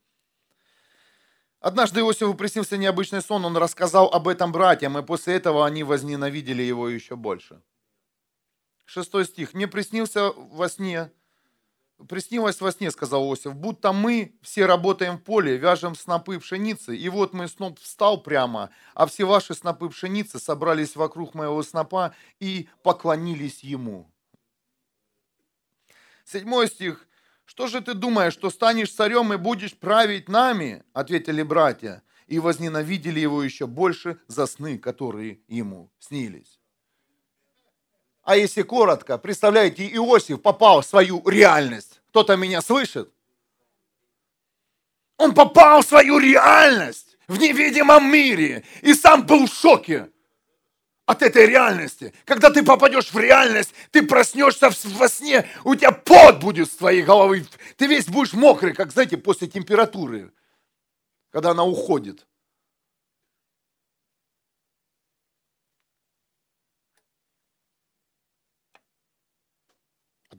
Однажды Иосифу приснился необычный сон, он рассказал об этом братьям, и после этого они возненавидели его еще больше. Шестой стих. «Мне приснился во сне, приснилось во сне, сказал Иосиф, будто мы все работаем в поле, вяжем снопы пшеницы, и вот мой сноп встал прямо, а все ваши снопы пшеницы собрались вокруг моего снопа и поклонились ему». Седьмой стих. «Что же ты думаешь, что станешь царем и будешь править нами?» Ответили братья, и возненавидели его еще больше за сны, которые ему снились. А если коротко, представляете, Иосиф попал в свою реальность. Кто-то меня слышит? Он попал в свою реальность в невидимом мире и сам был в шоке от этой реальности. Когда ты попадешь в реальность, ты проснешься во сне, у тебя пот будет с твоей головы. Ты весь будешь мокрый, как, знаете, после температуры, когда она уходит.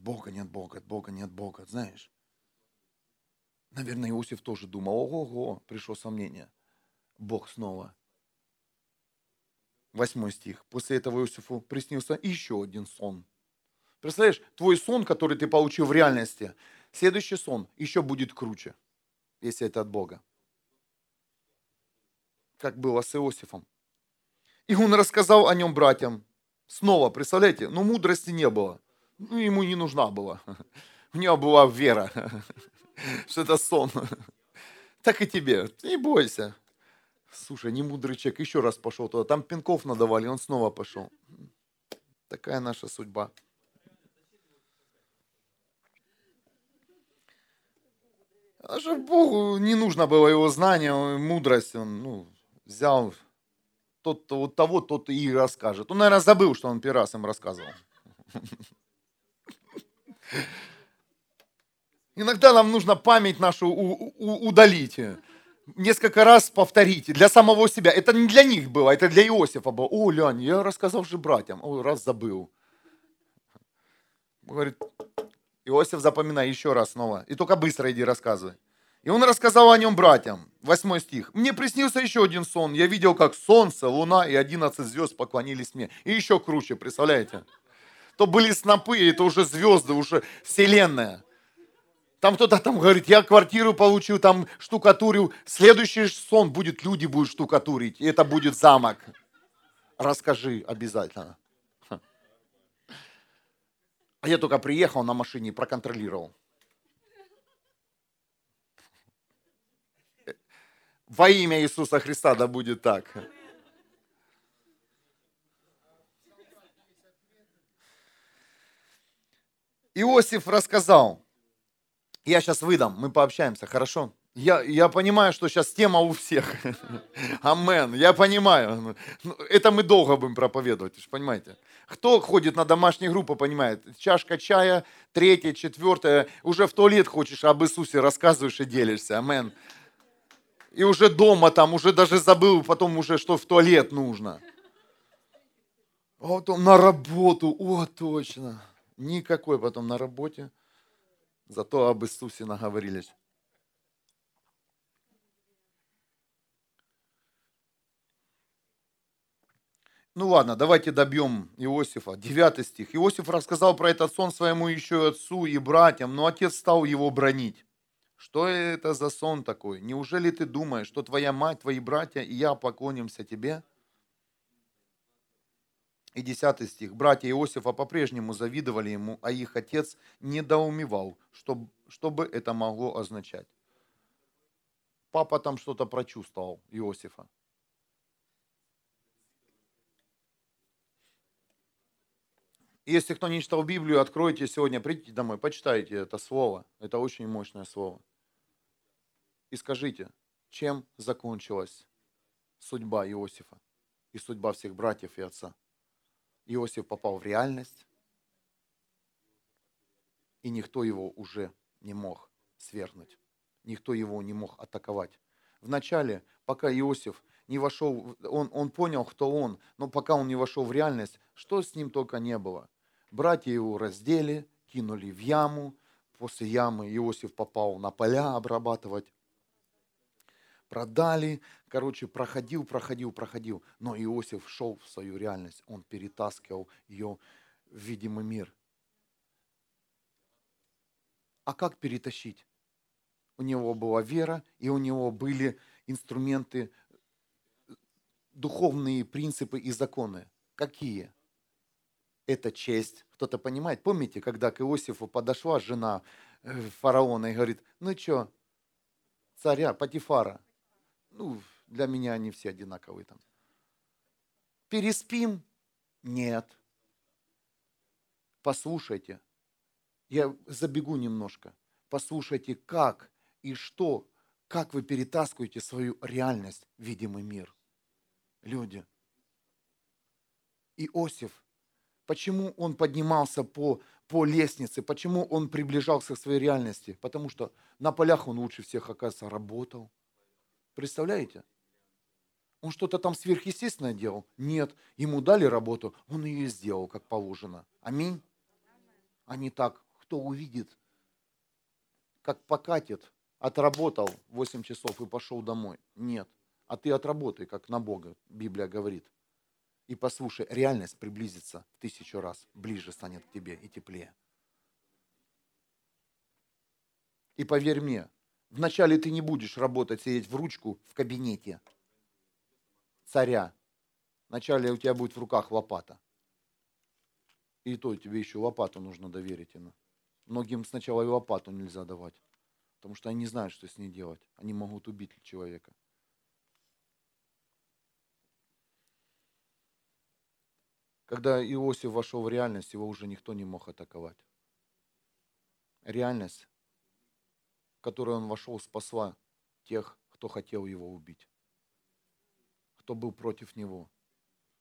Бога нет Бога, от Бога нет Бога, знаешь. Наверное, Иосиф тоже думал, ого-го, пришло сомнение. Бог снова Восьмой стих. После этого Иосифу приснился еще один сон. Представляешь, твой сон, который ты получил в реальности, следующий сон еще будет круче, если это от Бога. Как было с Иосифом. И он рассказал о нем братьям. Снова, представляете, но мудрости не было. Ну, ему не нужна была. У него была вера, что это сон. Так и тебе. Не бойся. Слушай, не мудрый человек, еще раз пошел туда. Там пинков надавали, он снова пошел. Такая наша судьба. Даже Богу не нужно было его знание, мудрость. Он ну, взял тот, вот того, тот и расскажет. Он, наверное, забыл, что он первый раз им рассказывал. Иногда нам нужно память нашу удалить несколько раз повторите для самого себя. Это не для них было, это для Иосифа было. О, Лянь, я рассказал же братьям. О, раз забыл. Говорит, Иосиф, запоминай еще раз снова. И только быстро иди рассказывай. И он рассказал о нем братьям. Восьмой стих. «Мне приснился еще один сон. Я видел, как солнце, луна и одиннадцать звезд поклонились мне». И еще круче, представляете? То были снопы, это уже звезды, уже вселенная. Там кто-то там говорит, я квартиру получил, там штукатурил. Следующий сон будет, люди будут штукатурить. И это будет замок. Расскажи обязательно. А я только приехал на машине и проконтролировал. Во имя Иисуса Христа да будет так. Иосиф рассказал, я сейчас выдам, мы пообщаемся, хорошо? Я, я понимаю, что сейчас тема у всех. Амен. Я понимаю. Ну, это мы долго будем проповедовать, вы понимаете. Кто ходит на домашние группы, понимает. Чашка чая, третья, четвертая. Уже в туалет хочешь об Иисусе рассказываешь и делишься. Амен. И уже дома там, уже даже забыл потом уже, что в туалет нужно. А потом на работу. О, точно. Никакой потом на работе. Зато об Иисусе наговорились. Ну ладно, давайте добьем Иосифа. Девятый стих. Иосиф рассказал про этот сон своему еще отцу и братьям, но отец стал его бронить. Что это за сон такой? Неужели ты думаешь, что твоя мать, твои братья и я поклонимся тебе? И 10 стих. Братья Иосифа по-прежнему завидовали ему, а их отец недоумевал, что, что бы это могло означать. Папа там что-то прочувствовал, Иосифа. Если кто не читал Библию, откройте сегодня, придите домой, почитайте это слово. Это очень мощное слово. И скажите, чем закончилась судьба Иосифа и судьба всех братьев и отца? Иосиф попал в реальность, и никто его уже не мог свергнуть. Никто его не мог атаковать. Вначале, пока Иосиф не вошел, он, он понял, кто он, но пока он не вошел в реальность, что с ним только не было. Братья его раздели, кинули в яму, после ямы Иосиф попал на поля обрабатывать. Продали, короче, проходил, проходил, проходил. Но Иосиф шел в свою реальность, он перетаскивал ее в видимый мир. А как перетащить? У него была вера, и у него были инструменты, духовные принципы и законы. Какие? Это честь. Кто-то понимает? Помните, когда к Иосифу подошла жена э, фараона и говорит, ну что, царя Патифара, ну, для меня они все одинаковые там. Переспим? Нет. Послушайте, я забегу немножко. Послушайте, как и что, как вы перетаскиваете свою реальность видимый мир. Люди. Иосиф, почему он поднимался по, по лестнице, почему он приближался к своей реальности? Потому что на полях он лучше всех, оказывается, работал. Представляете? Он что-то там сверхъестественное делал? Нет. Ему дали работу, он ее сделал, как положено. Аминь. А не так, кто увидит, как покатит, отработал 8 часов и пошел домой. Нет. А ты отработай, как на Бога, Библия говорит. И послушай, реальность приблизится в тысячу раз, ближе станет к тебе и теплее. И поверь мне, вначале ты не будешь работать, сидеть в ручку в кабинете царя. Вначале у тебя будет в руках лопата. И то тебе еще лопату нужно доверить. Ему. Многим сначала и лопату нельзя давать, потому что они не знают, что с ней делать. Они могут убить человека. Когда Иосиф вошел в реальность, его уже никто не мог атаковать. Реальность, которую он вошел, спасла тех, кто хотел его убить, кто был против него.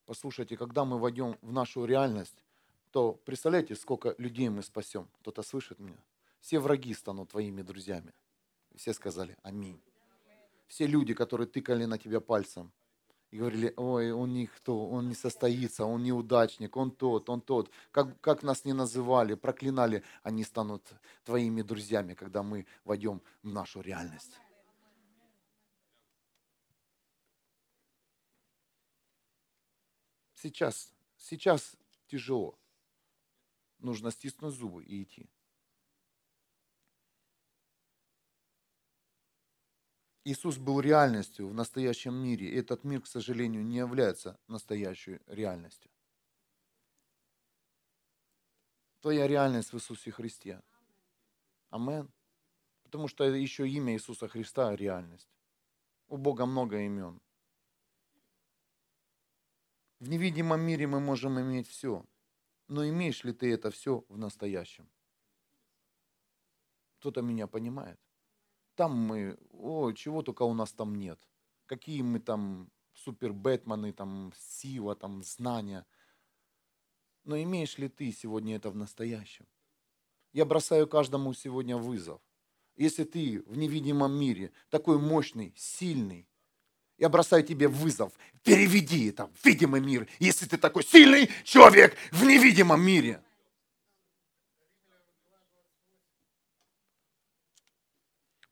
Послушайте, когда мы войдем в нашу реальность, то представляете, сколько людей мы спасем? Кто-то слышит меня? Все враги станут твоими друзьями. все сказали «Аминь». Все люди, которые тыкали на тебя пальцем, и говорили, ой, он никто, он не состоится, он неудачник, он тот, он тот. Как, как нас не называли, проклинали, они станут твоими друзьями, когда мы войдем в нашу реальность. Сейчас, сейчас тяжело. Нужно стиснуть зубы и идти. Иисус был реальностью в настоящем мире, и этот мир, к сожалению, не является настоящей реальностью. Твоя реальность в Иисусе Христе. Амен. Потому что еще имя Иисуса Христа – реальность. У Бога много имен. В невидимом мире мы можем иметь все. Но имеешь ли ты это все в настоящем? Кто-то меня понимает? Там мы, о, чего только у нас там нет. Какие мы там супер Бэтмены, там сила, там знания. Но имеешь ли ты сегодня это в настоящем? Я бросаю каждому сегодня вызов. Если ты в невидимом мире такой мощный, сильный, я бросаю тебе вызов. Переведи это в видимый мир, если ты такой сильный человек в невидимом мире.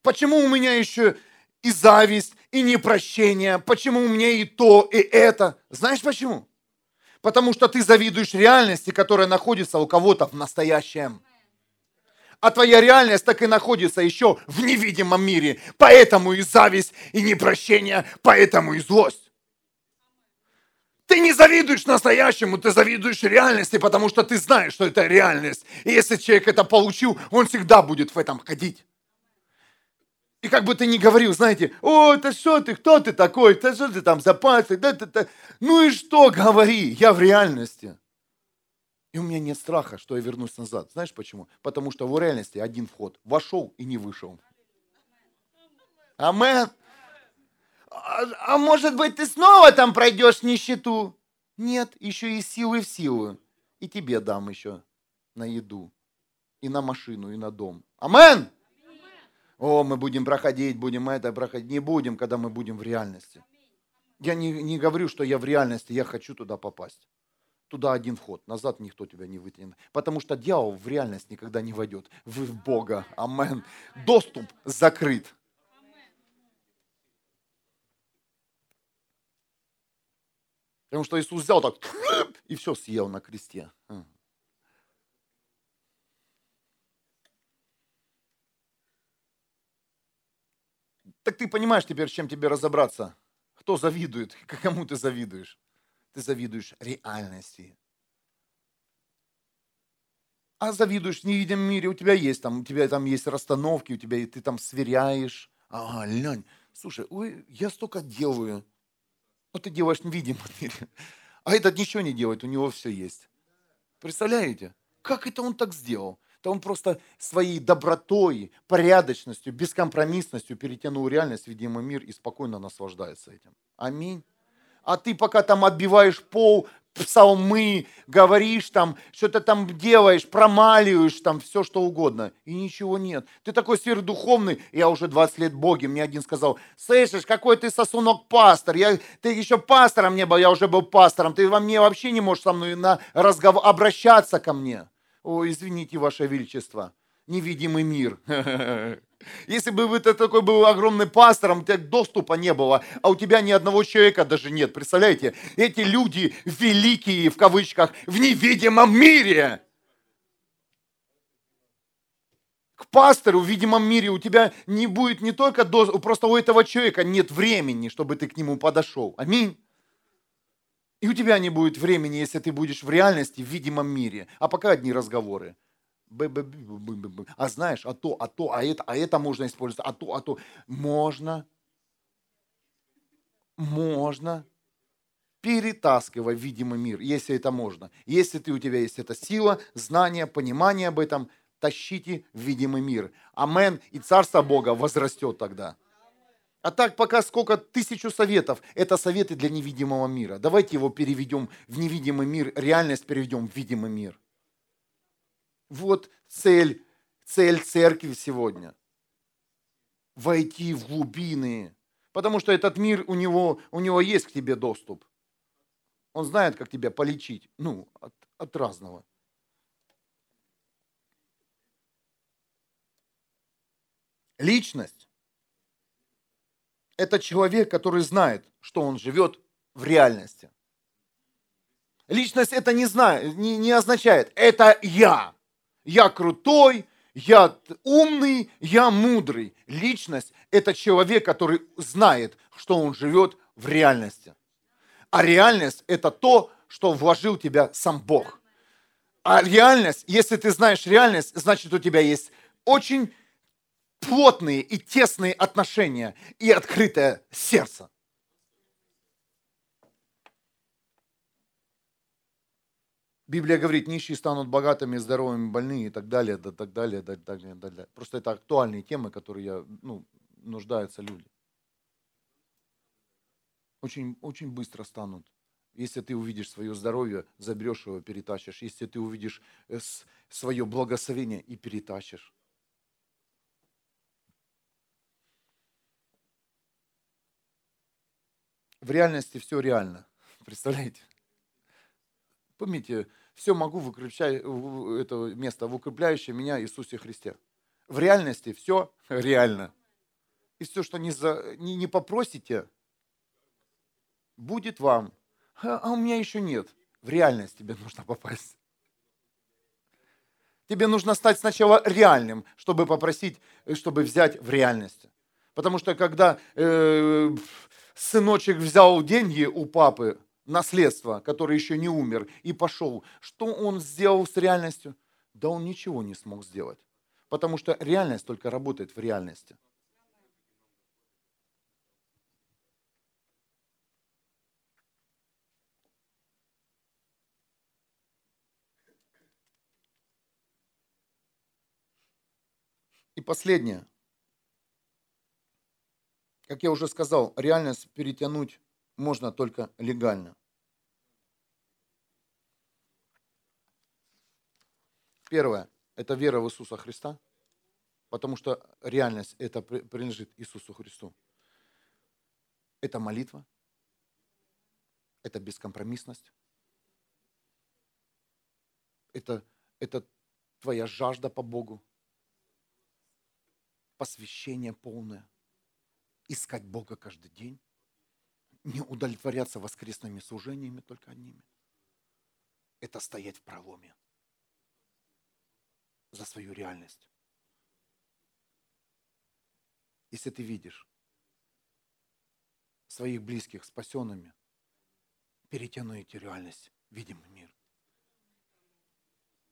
Почему у меня еще и зависть, и непрощение? Почему у меня и то, и это? Знаешь почему? Потому что ты завидуешь реальности, которая находится у кого-то в настоящем. А твоя реальность так и находится еще в невидимом мире. Поэтому и зависть, и непрощение, поэтому и злость. Ты не завидуешь настоящему, ты завидуешь реальности, потому что ты знаешь, что это реальность. И если человек это получил, он всегда будет в этом ходить. И как бы ты ни говорил, знаете, о, это что ты, кто ты такой, это что ты там за пальцы, да, да, да. ну и что, говори, я в реальности. И у меня нет страха, что я вернусь назад. Знаешь почему? Потому что в реальности один вход. Вошел и не вышел. Амен. А, а может быть, ты снова там пройдешь нищету? Нет, еще и силы в силу. И тебе дам еще на еду, и на машину, и на дом. Амен. О, мы будем проходить, будем это проходить. Не будем, когда мы будем в реальности. Я не, не говорю, что я в реальности, я хочу туда попасть. Туда один вход, назад никто тебя не вытянет. Потому что дьявол в реальность никогда не войдет. Вы в Бога. Амен. Доступ закрыт. Потому что Иисус взял так и все съел на кресте. Так ты понимаешь теперь, с чем тебе разобраться? Кто завидует? Кому ты завидуешь? Ты завидуешь реальности. А завидуешь в невидимом мире, у тебя есть там, у тебя там есть расстановки, у тебя и ты там сверяешь. Ага, лянь, слушай, ой, я столько делаю. Ну, ты делаешь в невидимом мире. А этот ничего не делает, у него все есть. Представляете? Как это он так сделал? То он просто своей добротой, порядочностью, бескомпромиссностью перетянул реальность видимый мир и спокойно наслаждается этим. Аминь. А ты пока там отбиваешь пол, псалмы, говоришь там, что-то там делаешь, промаливаешь там, все что угодно, и ничего нет. Ты такой сверхдуховный, я уже 20 лет Боги, мне один сказал, слышишь, какой ты сосунок пастор, я, ты еще пастором не был, я уже был пастором, ты во мне вообще не можешь со мной на разговор, обращаться ко мне. О, извините, Ваше Величество, невидимый мир. Если бы ты такой был огромным пастором, у тебя доступа не было, а у тебя ни одного человека даже нет. Представляете? Эти люди великие, в кавычках, в невидимом мире. К пастору в видимом мире у тебя не будет не только доступа, просто у этого человека нет времени, чтобы ты к нему подошел. Аминь. И у тебя не будет времени, если ты будешь в реальности, в видимом мире. А пока одни разговоры. А знаешь, а то, а то, а это, а это можно использовать, а то, а то. Можно, можно перетаскивать видимый мир, если это можно. Если ты, у тебя есть эта сила, знание, понимание об этом, тащите в видимый мир. Амен. И Царство Бога возрастет тогда. А так пока сколько тысячу советов, это советы для невидимого мира. Давайте его переведем в невидимый мир, реальность переведем в видимый мир. Вот цель, цель церкви сегодня. Войти в глубины. Потому что этот мир, у него, у него есть к тебе доступ. Он знает, как тебя полечить. Ну, от, от разного. Личность это человек, который знает, что он живет в реальности. Личность это не, знает, не, не означает, это я. Я крутой, я умный, я мудрый. Личность – это человек, который знает, что он живет в реальности. А реальность – это то, что вложил тебя сам Бог. А реальность, если ты знаешь реальность, значит у тебя есть очень плотные и тесные отношения и открытое сердце. Библия говорит, нищие станут богатыми, здоровыми, больные и так далее, да, так далее, да, так далее, так далее. Просто это актуальные темы, которые я, ну, нуждаются люди. Очень, очень быстро станут. Если ты увидишь свое здоровье, заберешь его, перетащишь. Если ты увидишь э, свое благословение и перетащишь. В реальности все реально. Представляете? Помните, все могу в это место, в укрепляющее меня Иисусе Христе. В реальности все реально. И все, что не, за, не, не попросите, будет вам. А, а у меня еще нет. В реальность тебе нужно попасть. Тебе нужно стать сначала реальным, чтобы попросить, чтобы взять в реальности. Потому что когда э, сыночек взял деньги у папы, наследство, который еще не умер, и пошел. Что он сделал с реальностью? Да он ничего не смог сделать. Потому что реальность только работает в реальности. И последнее. Как я уже сказал, реальность перетянуть можно только легально. Первое – это вера в Иисуса Христа, потому что реальность это принадлежит Иисусу Христу. Это молитва, это бескомпромиссность, это, это твоя жажда по Богу, посвящение полное – искать Бога каждый день. не удовлетворяться воскресными служениями только одними. Это стоять в проломе за свою реальность. Если ты видишь своих близких спасенными, перетяну эти реальность, видимый мир.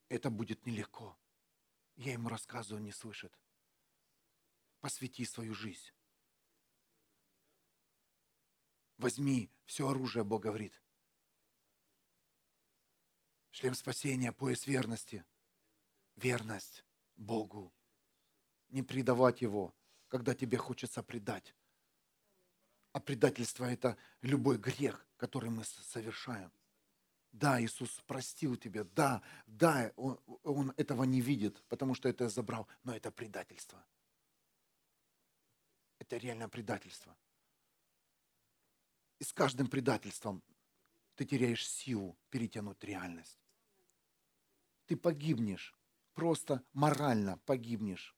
Это будет нелегко. Я ему рассказываю, не слышит. Посвяти свою жизнь. Возьми все оружие, Бог говорит. Шлем спасения, пояс верности. Верность Богу. Не предавать Его, когда тебе хочется предать. А предательство – это любой грех, который мы совершаем. Да, Иисус простил тебя, да, да, он, он этого не видит, потому что это забрал, но это предательство. Это реальное предательство. И с каждым предательством ты теряешь силу перетянуть реальность. Ты погибнешь, просто морально погибнешь.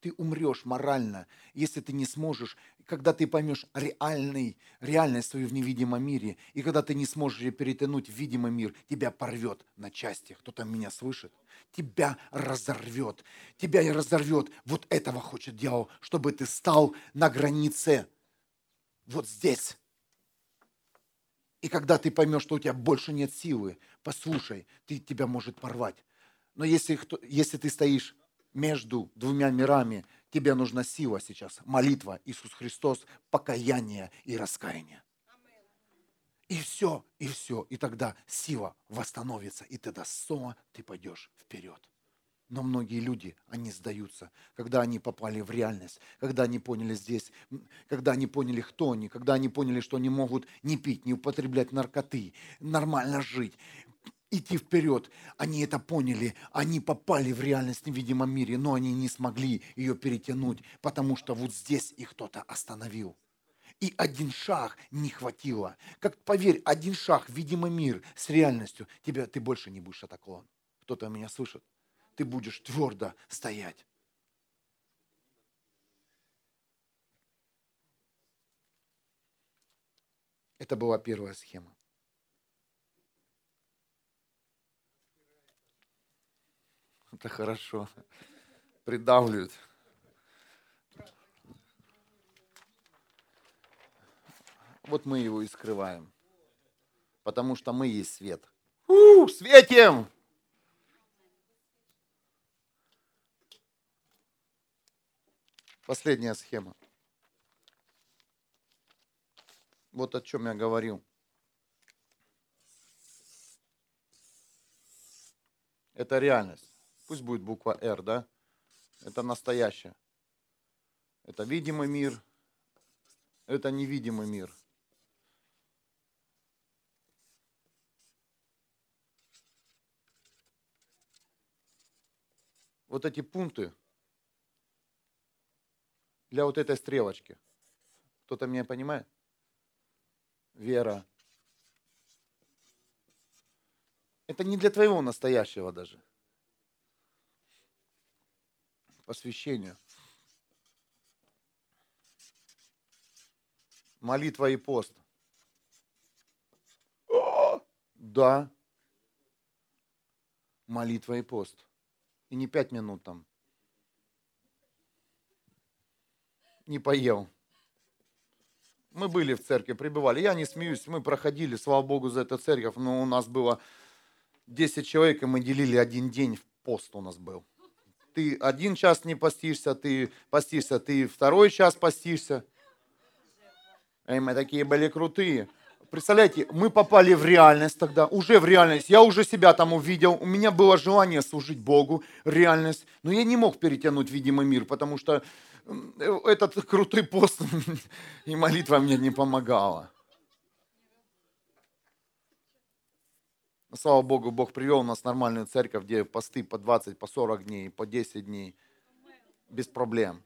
Ты умрешь морально, если ты не сможешь, когда ты поймешь реальный, реальность свою в невидимом мире, и когда ты не сможешь ее перетянуть в видимый мир, тебя порвет на части. Кто-то меня слышит? Тебя разорвет. Тебя и разорвет. Вот этого хочет дьявол, чтобы ты стал на границе. Вот здесь. И когда ты поймешь, что у тебя больше нет силы, послушай, ты, тебя может порвать. Но если, если ты стоишь между двумя мирами, тебе нужна сила сейчас, молитва, Иисус Христос, покаяние и раскаяние. И все, и все. И тогда сила восстановится, и тогда снова ты пойдешь вперед. Но многие люди, они сдаются, когда они попали в реальность, когда они поняли здесь, когда они поняли, кто они, когда они поняли, что они могут не пить, не употреблять наркоты, нормально жить, идти вперед. Они это поняли, они попали в реальность в невидимом мире, но они не смогли ее перетянуть, потому что вот здесь их кто-то остановил. И один шаг не хватило. Как поверь, один шаг видимый мир с реальностью, тебя, ты больше не будешь атакован. Кто-то меня слышит? Ты будешь твердо стоять. Это была первая схема. Это хорошо. Придавливают. Вот мы его и скрываем. Потому что мы есть свет. У, светим! Последняя схема. Вот о чем я говорил. Это реальность. Пусть будет буква R, да? Это настоящее. Это видимый мир, это невидимый мир. Вот эти пункты для вот этой стрелочки. Кто-то меня понимает? Вера. Это не для твоего настоящего даже посвящению. Молитва и пост. Да. Молитва и пост. И не пять минут там. Не поел. Мы были в церкви, пребывали. Я не смеюсь, мы проходили, слава Богу, за эту церковь, но у нас было 10 человек, и мы делили один день в пост у нас был ты один час не постишься, ты постишься, ты второй час постишься. Эй, мы такие были крутые. Представляете, мы попали в реальность тогда, уже в реальность. Я уже себя там увидел. У меня было желание служить Богу, реальность. Но я не мог перетянуть видимый мир, потому что этот крутой пост и молитва мне не помогала. Слава Богу, Бог привел нас в нормальную церковь, где посты по 20, по 40 дней, по 10 дней. Без проблем.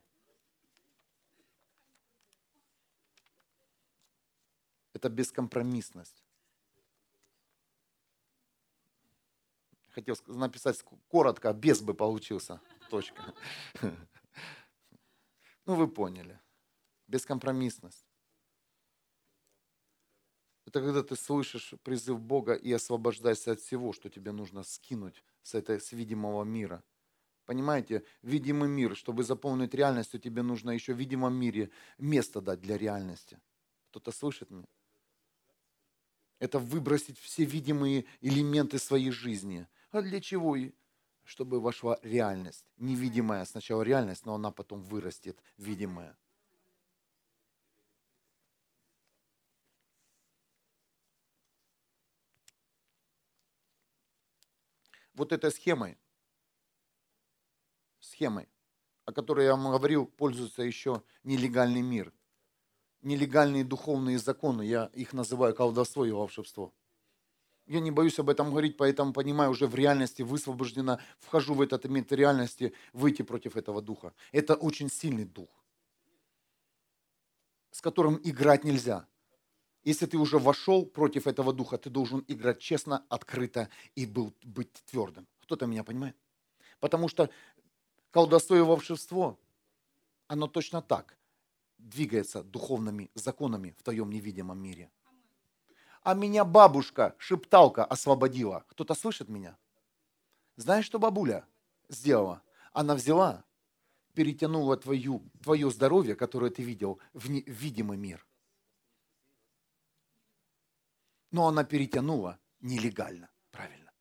Это бескомпромиссность. Хотел написать коротко, без бы получился. Точка. Ну, вы поняли. Бескомпромиссность. Это когда ты слышишь призыв Бога и освобождайся от всего, что тебе нужно скинуть с, этой, с видимого мира. Понимаете, видимый мир, чтобы заполнить реальностью, тебе нужно еще в видимом мире место дать для реальности. Кто-то слышит меня? Это выбросить все видимые элементы своей жизни. А для чего? Чтобы вошла реальность. Невидимая сначала реальность, но она потом вырастет видимая. Вот этой схемой, схемой, о которой я вам говорил, пользуется еще нелегальный мир – нелегальные духовные законы, я их называю колдовство и волшебство. Я не боюсь об этом говорить, поэтому понимаю, уже в реальности высвобождена, вхожу в этот мир реальности, выйти против этого духа. Это очень сильный дух, с которым играть нельзя. Если ты уже вошел против этого духа, ты должен играть честно, открыто и был, быть твердым. Кто-то меня понимает? Потому что колдовство и волшебство, оно точно так двигается духовными законами в твоем невидимом мире. А меня бабушка, шепталка, освободила. Кто-то слышит меня? Знаешь, что бабуля сделала? Она взяла, перетянула твою, твое здоровье, которое ты видел, в, не, в видимый мир. Но она перетянула нелегально, правильно.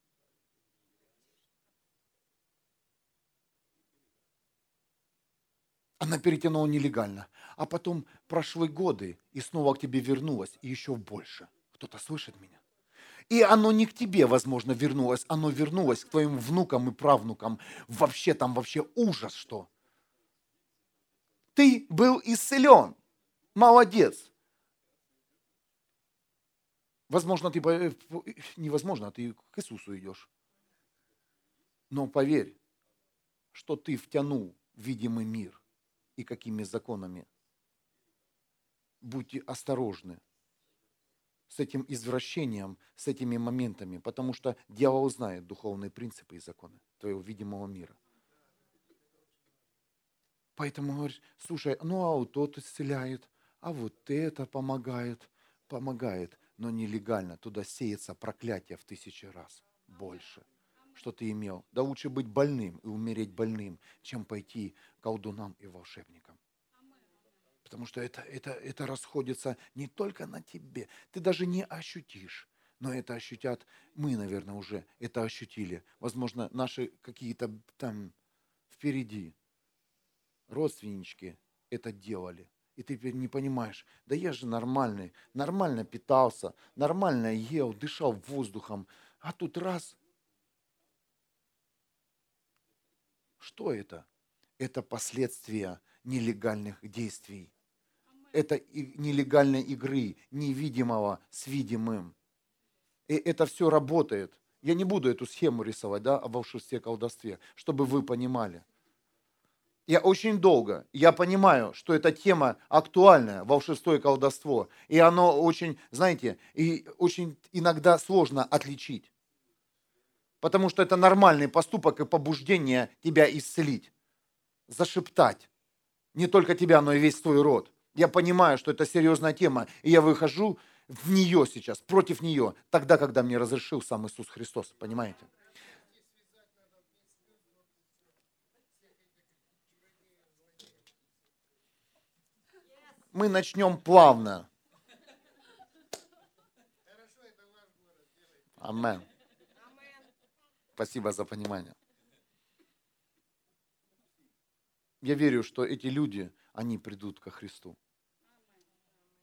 Она перетянула нелегально. А потом прошли годы, и снова к тебе вернулась, и еще больше. Кто-то слышит меня? И оно не к тебе, возможно, вернулось, оно вернулось к твоим внукам и правнукам. Вообще там вообще ужас что. Ты был исцелен. Молодец. Возможно, ты, невозможно, ты к Иисусу идешь. Но поверь, что ты втянул видимый мир и какими законами. Будьте осторожны с этим извращением, с этими моментами, потому что дьявол знает духовные принципы и законы твоего видимого мира. Поэтому говоришь, слушай, ну а вот тот исцеляет, а вот это помогает, помогает, но нелегально. Туда сеется проклятие в тысячи раз больше что ты имел. Да лучше быть больным и умереть больным, чем пойти колдунам и волшебникам. Потому что это, это, это расходится не только на тебе. Ты даже не ощутишь. Но это ощутят, мы, наверное, уже это ощутили. Возможно, наши какие-то там впереди родственнички это делали. И ты теперь не понимаешь, да я же нормальный, нормально питался, нормально ел, дышал воздухом. А тут раз Что это? Это последствия нелегальных действий. Это нелегальной игры, невидимого с видимым. И это все работает. Я не буду эту схему рисовать, да, о волшебстве, колдовстве, чтобы вы понимали. Я очень долго, я понимаю, что эта тема актуальная, волшебство и колдовство. И оно очень, знаете, и очень иногда сложно отличить. Потому что это нормальный поступок и побуждение тебя исцелить. Зашептать. Не только тебя, но и весь твой род. Я понимаю, что это серьезная тема, и я выхожу в нее сейчас, против нее, тогда, когда мне разрешил сам Иисус Христос. Понимаете? Мы начнем плавно. Аминь. Спасибо за понимание. Я верю, что эти люди, они придут ко Христу.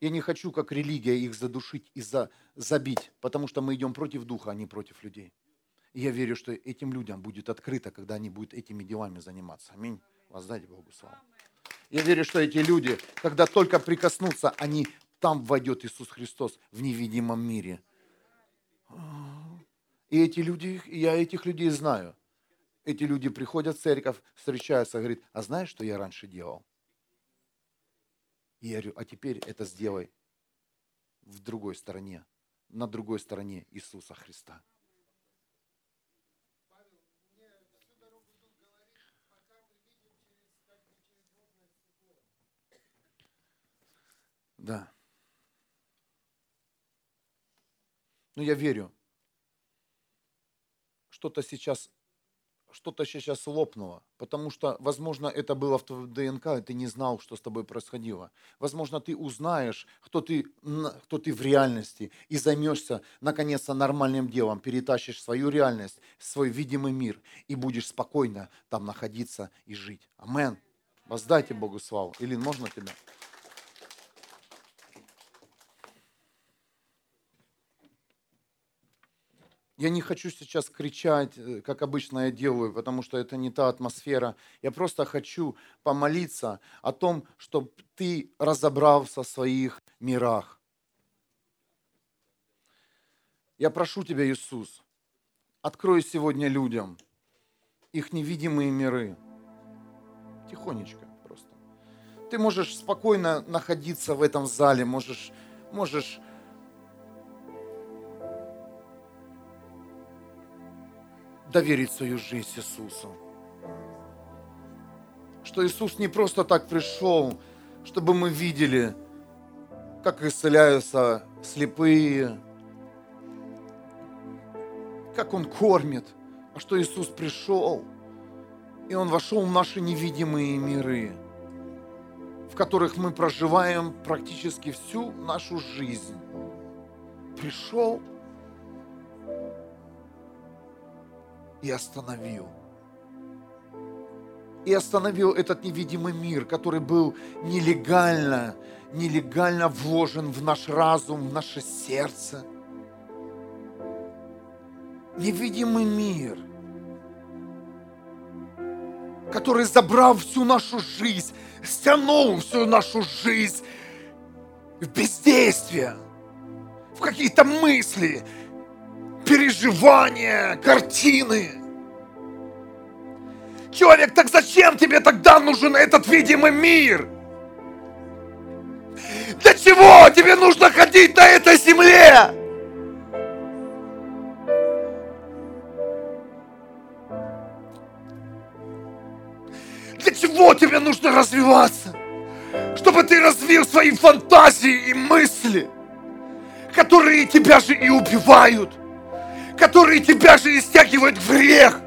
Я не хочу, как религия, их задушить и за, забить, потому что мы идем против духа, а не против людей. И я верю, что этим людям будет открыто, когда они будут этими делами заниматься. Аминь. Воздайте Богу славу. Я верю, что эти люди, когда только прикоснутся, они там войдет Иисус Христос в невидимом мире. И эти люди, я этих людей знаю. Эти люди приходят в церковь, встречаются, говорят, а знаешь, что я раньше делал? И я говорю, а теперь это сделай в другой стороне, на другой стороне Иисуса Христа. Да. Но я верю, что-то сейчас что-то сейчас лопнуло, потому что, возможно, это было в твоем ДНК, и ты не знал, что с тобой происходило. Возможно, ты узнаешь, кто ты, кто ты в реальности, и займешься, наконец-то, нормальным делом, перетащишь свою реальность, свой видимый мир, и будешь спокойно там находиться и жить. Амен. Воздайте Богу славу. Илин, можно тебя? Я не хочу сейчас кричать, э, как обычно я делаю, потому что это не та атмосфера. Я просто хочу помолиться о том, чтобы ты разобрался в своих мирах. Я прошу тебя, Иисус, открой сегодня людям их невидимые миры. Тихонечко просто. Ты можешь спокойно находиться в этом зале, можешь, можешь доверить свою жизнь Иисусу. Что Иисус не просто так пришел, чтобы мы видели, как исцеляются слепые, как Он кормит, а что Иисус пришел, и Он вошел в наши невидимые миры, в которых мы проживаем практически всю нашу жизнь. Пришел и остановил. И остановил этот невидимый мир, который был нелегально, нелегально вложен в наш разум, в наше сердце. Невидимый мир, который забрал всю нашу жизнь, стянул всю нашу жизнь в бездействие, в какие-то мысли, переживания, картины. Человек, так зачем тебе тогда нужен этот видимый мир? Для чего тебе нужно ходить на этой земле? Для чего тебе нужно развиваться? Чтобы ты развил свои фантазии и мысли, которые тебя же и убивают – которые тебя же истягивают в грех.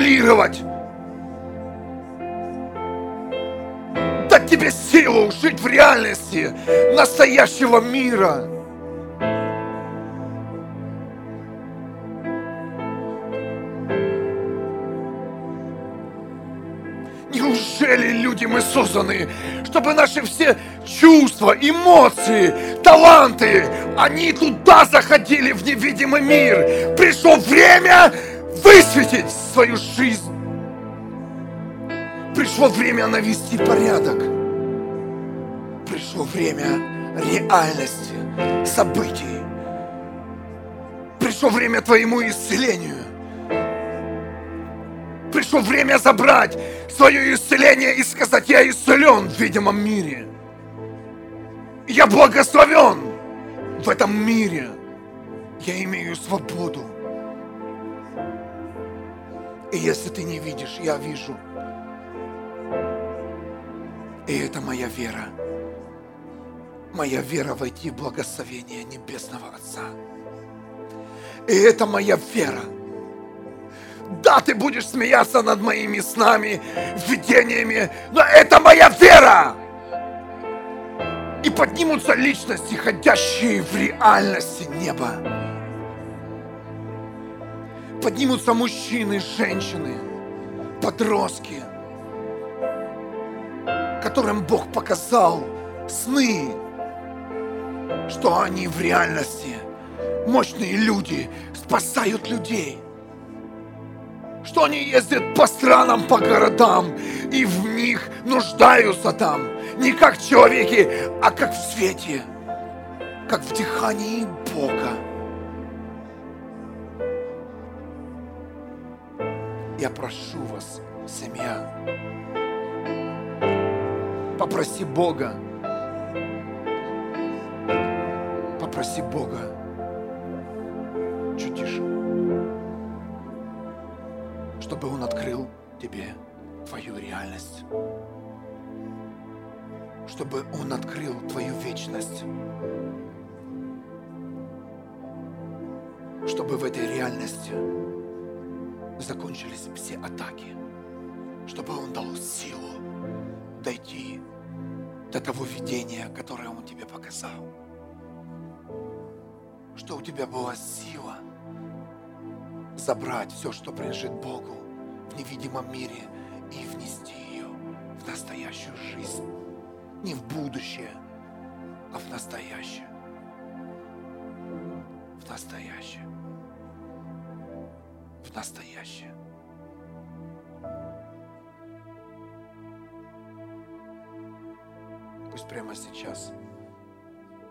Аннулировать, дать тебе силу жить в реальности настоящего мира – Неужели люди мы созданы, чтобы наши все чувства, эмоции, таланты, они туда заходили в невидимый мир? Пришло время высветить свою жизнь. Пришло время навести порядок. Пришло время реальности, событий. Пришло время твоему исцелению. Пришло время забрать свое исцеление и сказать, я исцелен в видимом мире. Я благословен в этом мире. Я имею свободу. И если ты не видишь, я вижу. И это моя вера. Моя вера войти в благословение Небесного Отца. И это моя вера – да, ты будешь смеяться над моими снами, видениями, но это моя вера! И поднимутся личности, ходящие в реальности неба. Поднимутся мужчины, женщины, подростки, которым Бог показал сны, что они в реальности мощные люди, спасают людей – что они ездят по странам, по городам, и в них нуждаются там. Не как человеки, а как в свете, как в дыхании Бога. Я прошу вас, семья, попроси Бога, попроси Бога чуть тише, чтобы Он открыл тебе твою реальность, чтобы Он открыл твою вечность, чтобы в этой реальности закончились все атаки, чтобы Он дал силу дойти до того видения, которое Он тебе показал. Что у тебя была сила забрать все, что принадлежит Богу в невидимом мире и внести ее в настоящую жизнь. Не в будущее, а в настоящее. В настоящее в настоящее. Пусть прямо сейчас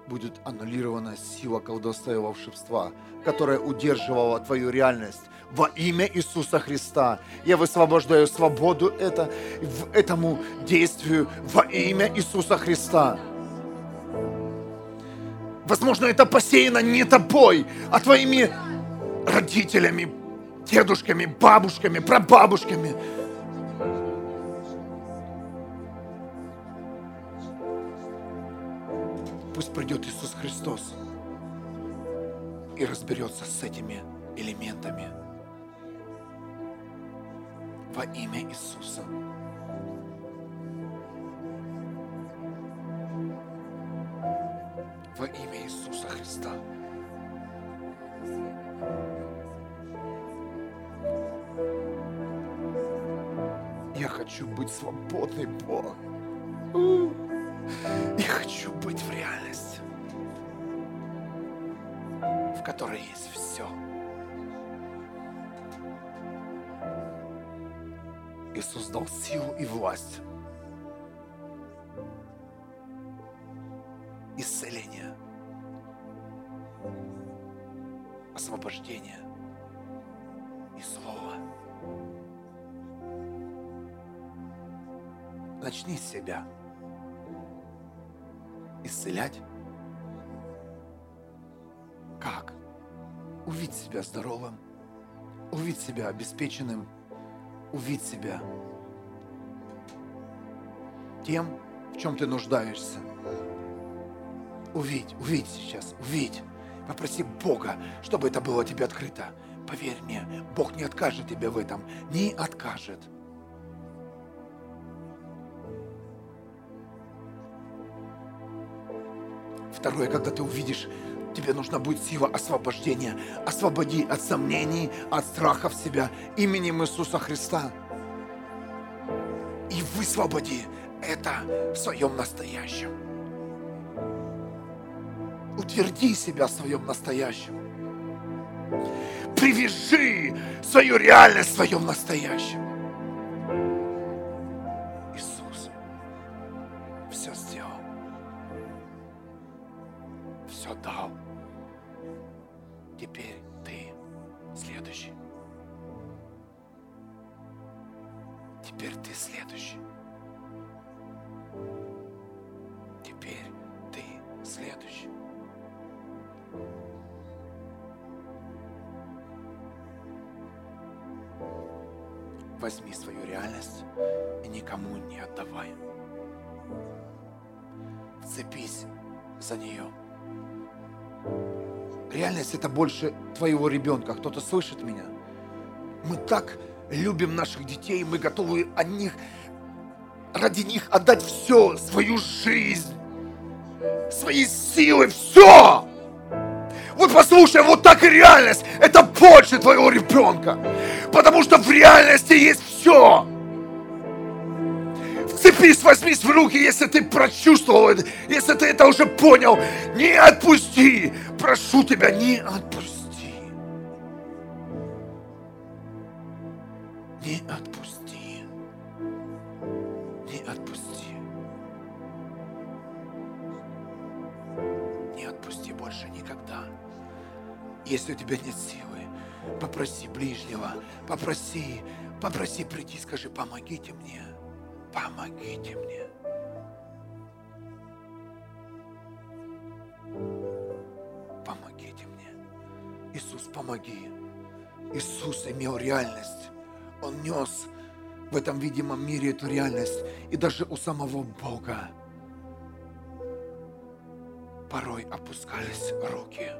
будет аннулирована сила колдовства и волшебства, которая удерживала твою реальность во имя Иисуса Христа. Я высвобождаю свободу это, в этому действию во имя Иисуса Христа. Возможно, это посеяно не тобой, а твоими родителями, дедушками, бабушками, прабабушками. Пусть придет Иисус Христос и разберется с этими элементами во имя Иисуса. Во имя Иисуса Христа. Хочу быть свободной, Бог. Я хочу быть в реальности, в которой есть все. Иисус дал силу и власть. Себя исцелять. Как? Увидь себя здоровым, увидь себя обеспеченным, увидь себя тем, в чем ты нуждаешься. Увидь, увидь сейчас, увидь. Попроси Бога, чтобы это было тебе открыто. Поверь мне, Бог не откажет тебе в этом, не откажет. Второе, когда ты увидишь, тебе нужна будет сила освобождения. Освободи от сомнений, от страхов себя именем Иисуса Христа. И высвободи это в своем настоящем. Утверди себя в своем настоящем. Привяжи свою реальность в своем настоящем. Ребенка. Кто-то слышит меня? Мы так любим наших детей, мы готовы о них, ради них отдать все, свою жизнь, свои силы, все. Вот послушай, вот так и реальность. Это больше твоего ребенка. Потому что в реальности есть все. Вцепись, возьмись в руки, если ты прочувствовал это, если ты это уже понял. Не отпусти. Прошу тебя, не отпусти. Если у тебя нет силы, попроси ближнего, попроси, попроси прийти, скажи, помогите мне, помогите мне. Помогите мне. Иисус, помоги. Иисус имел реальность. Он нес в этом видимом мире эту реальность. И даже у самого Бога порой опускались руки.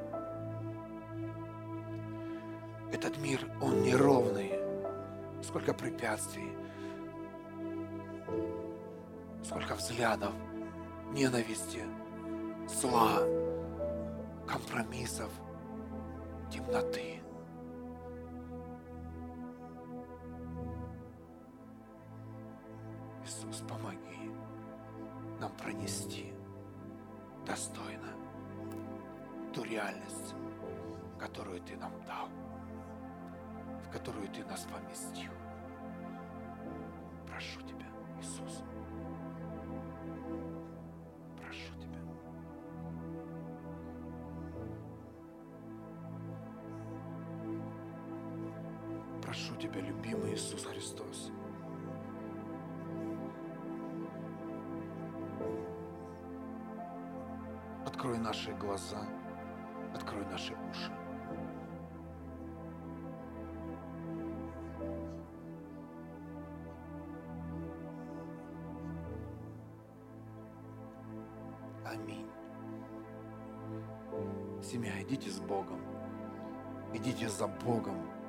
Этот мир, он неровный. Сколько препятствий, сколько взглядов, ненависти, зла, компромиссов, темноты. Иисус, помоги нам пронести достойно ту реальность, которую Ты нам дал, которую Ты нас поместил. Прошу Тебя, Иисус. Прошу Тебя. Прошу Тебя, любимый Иисус Христос. Открой наши глаза, открой наши уши. Идите за Богом.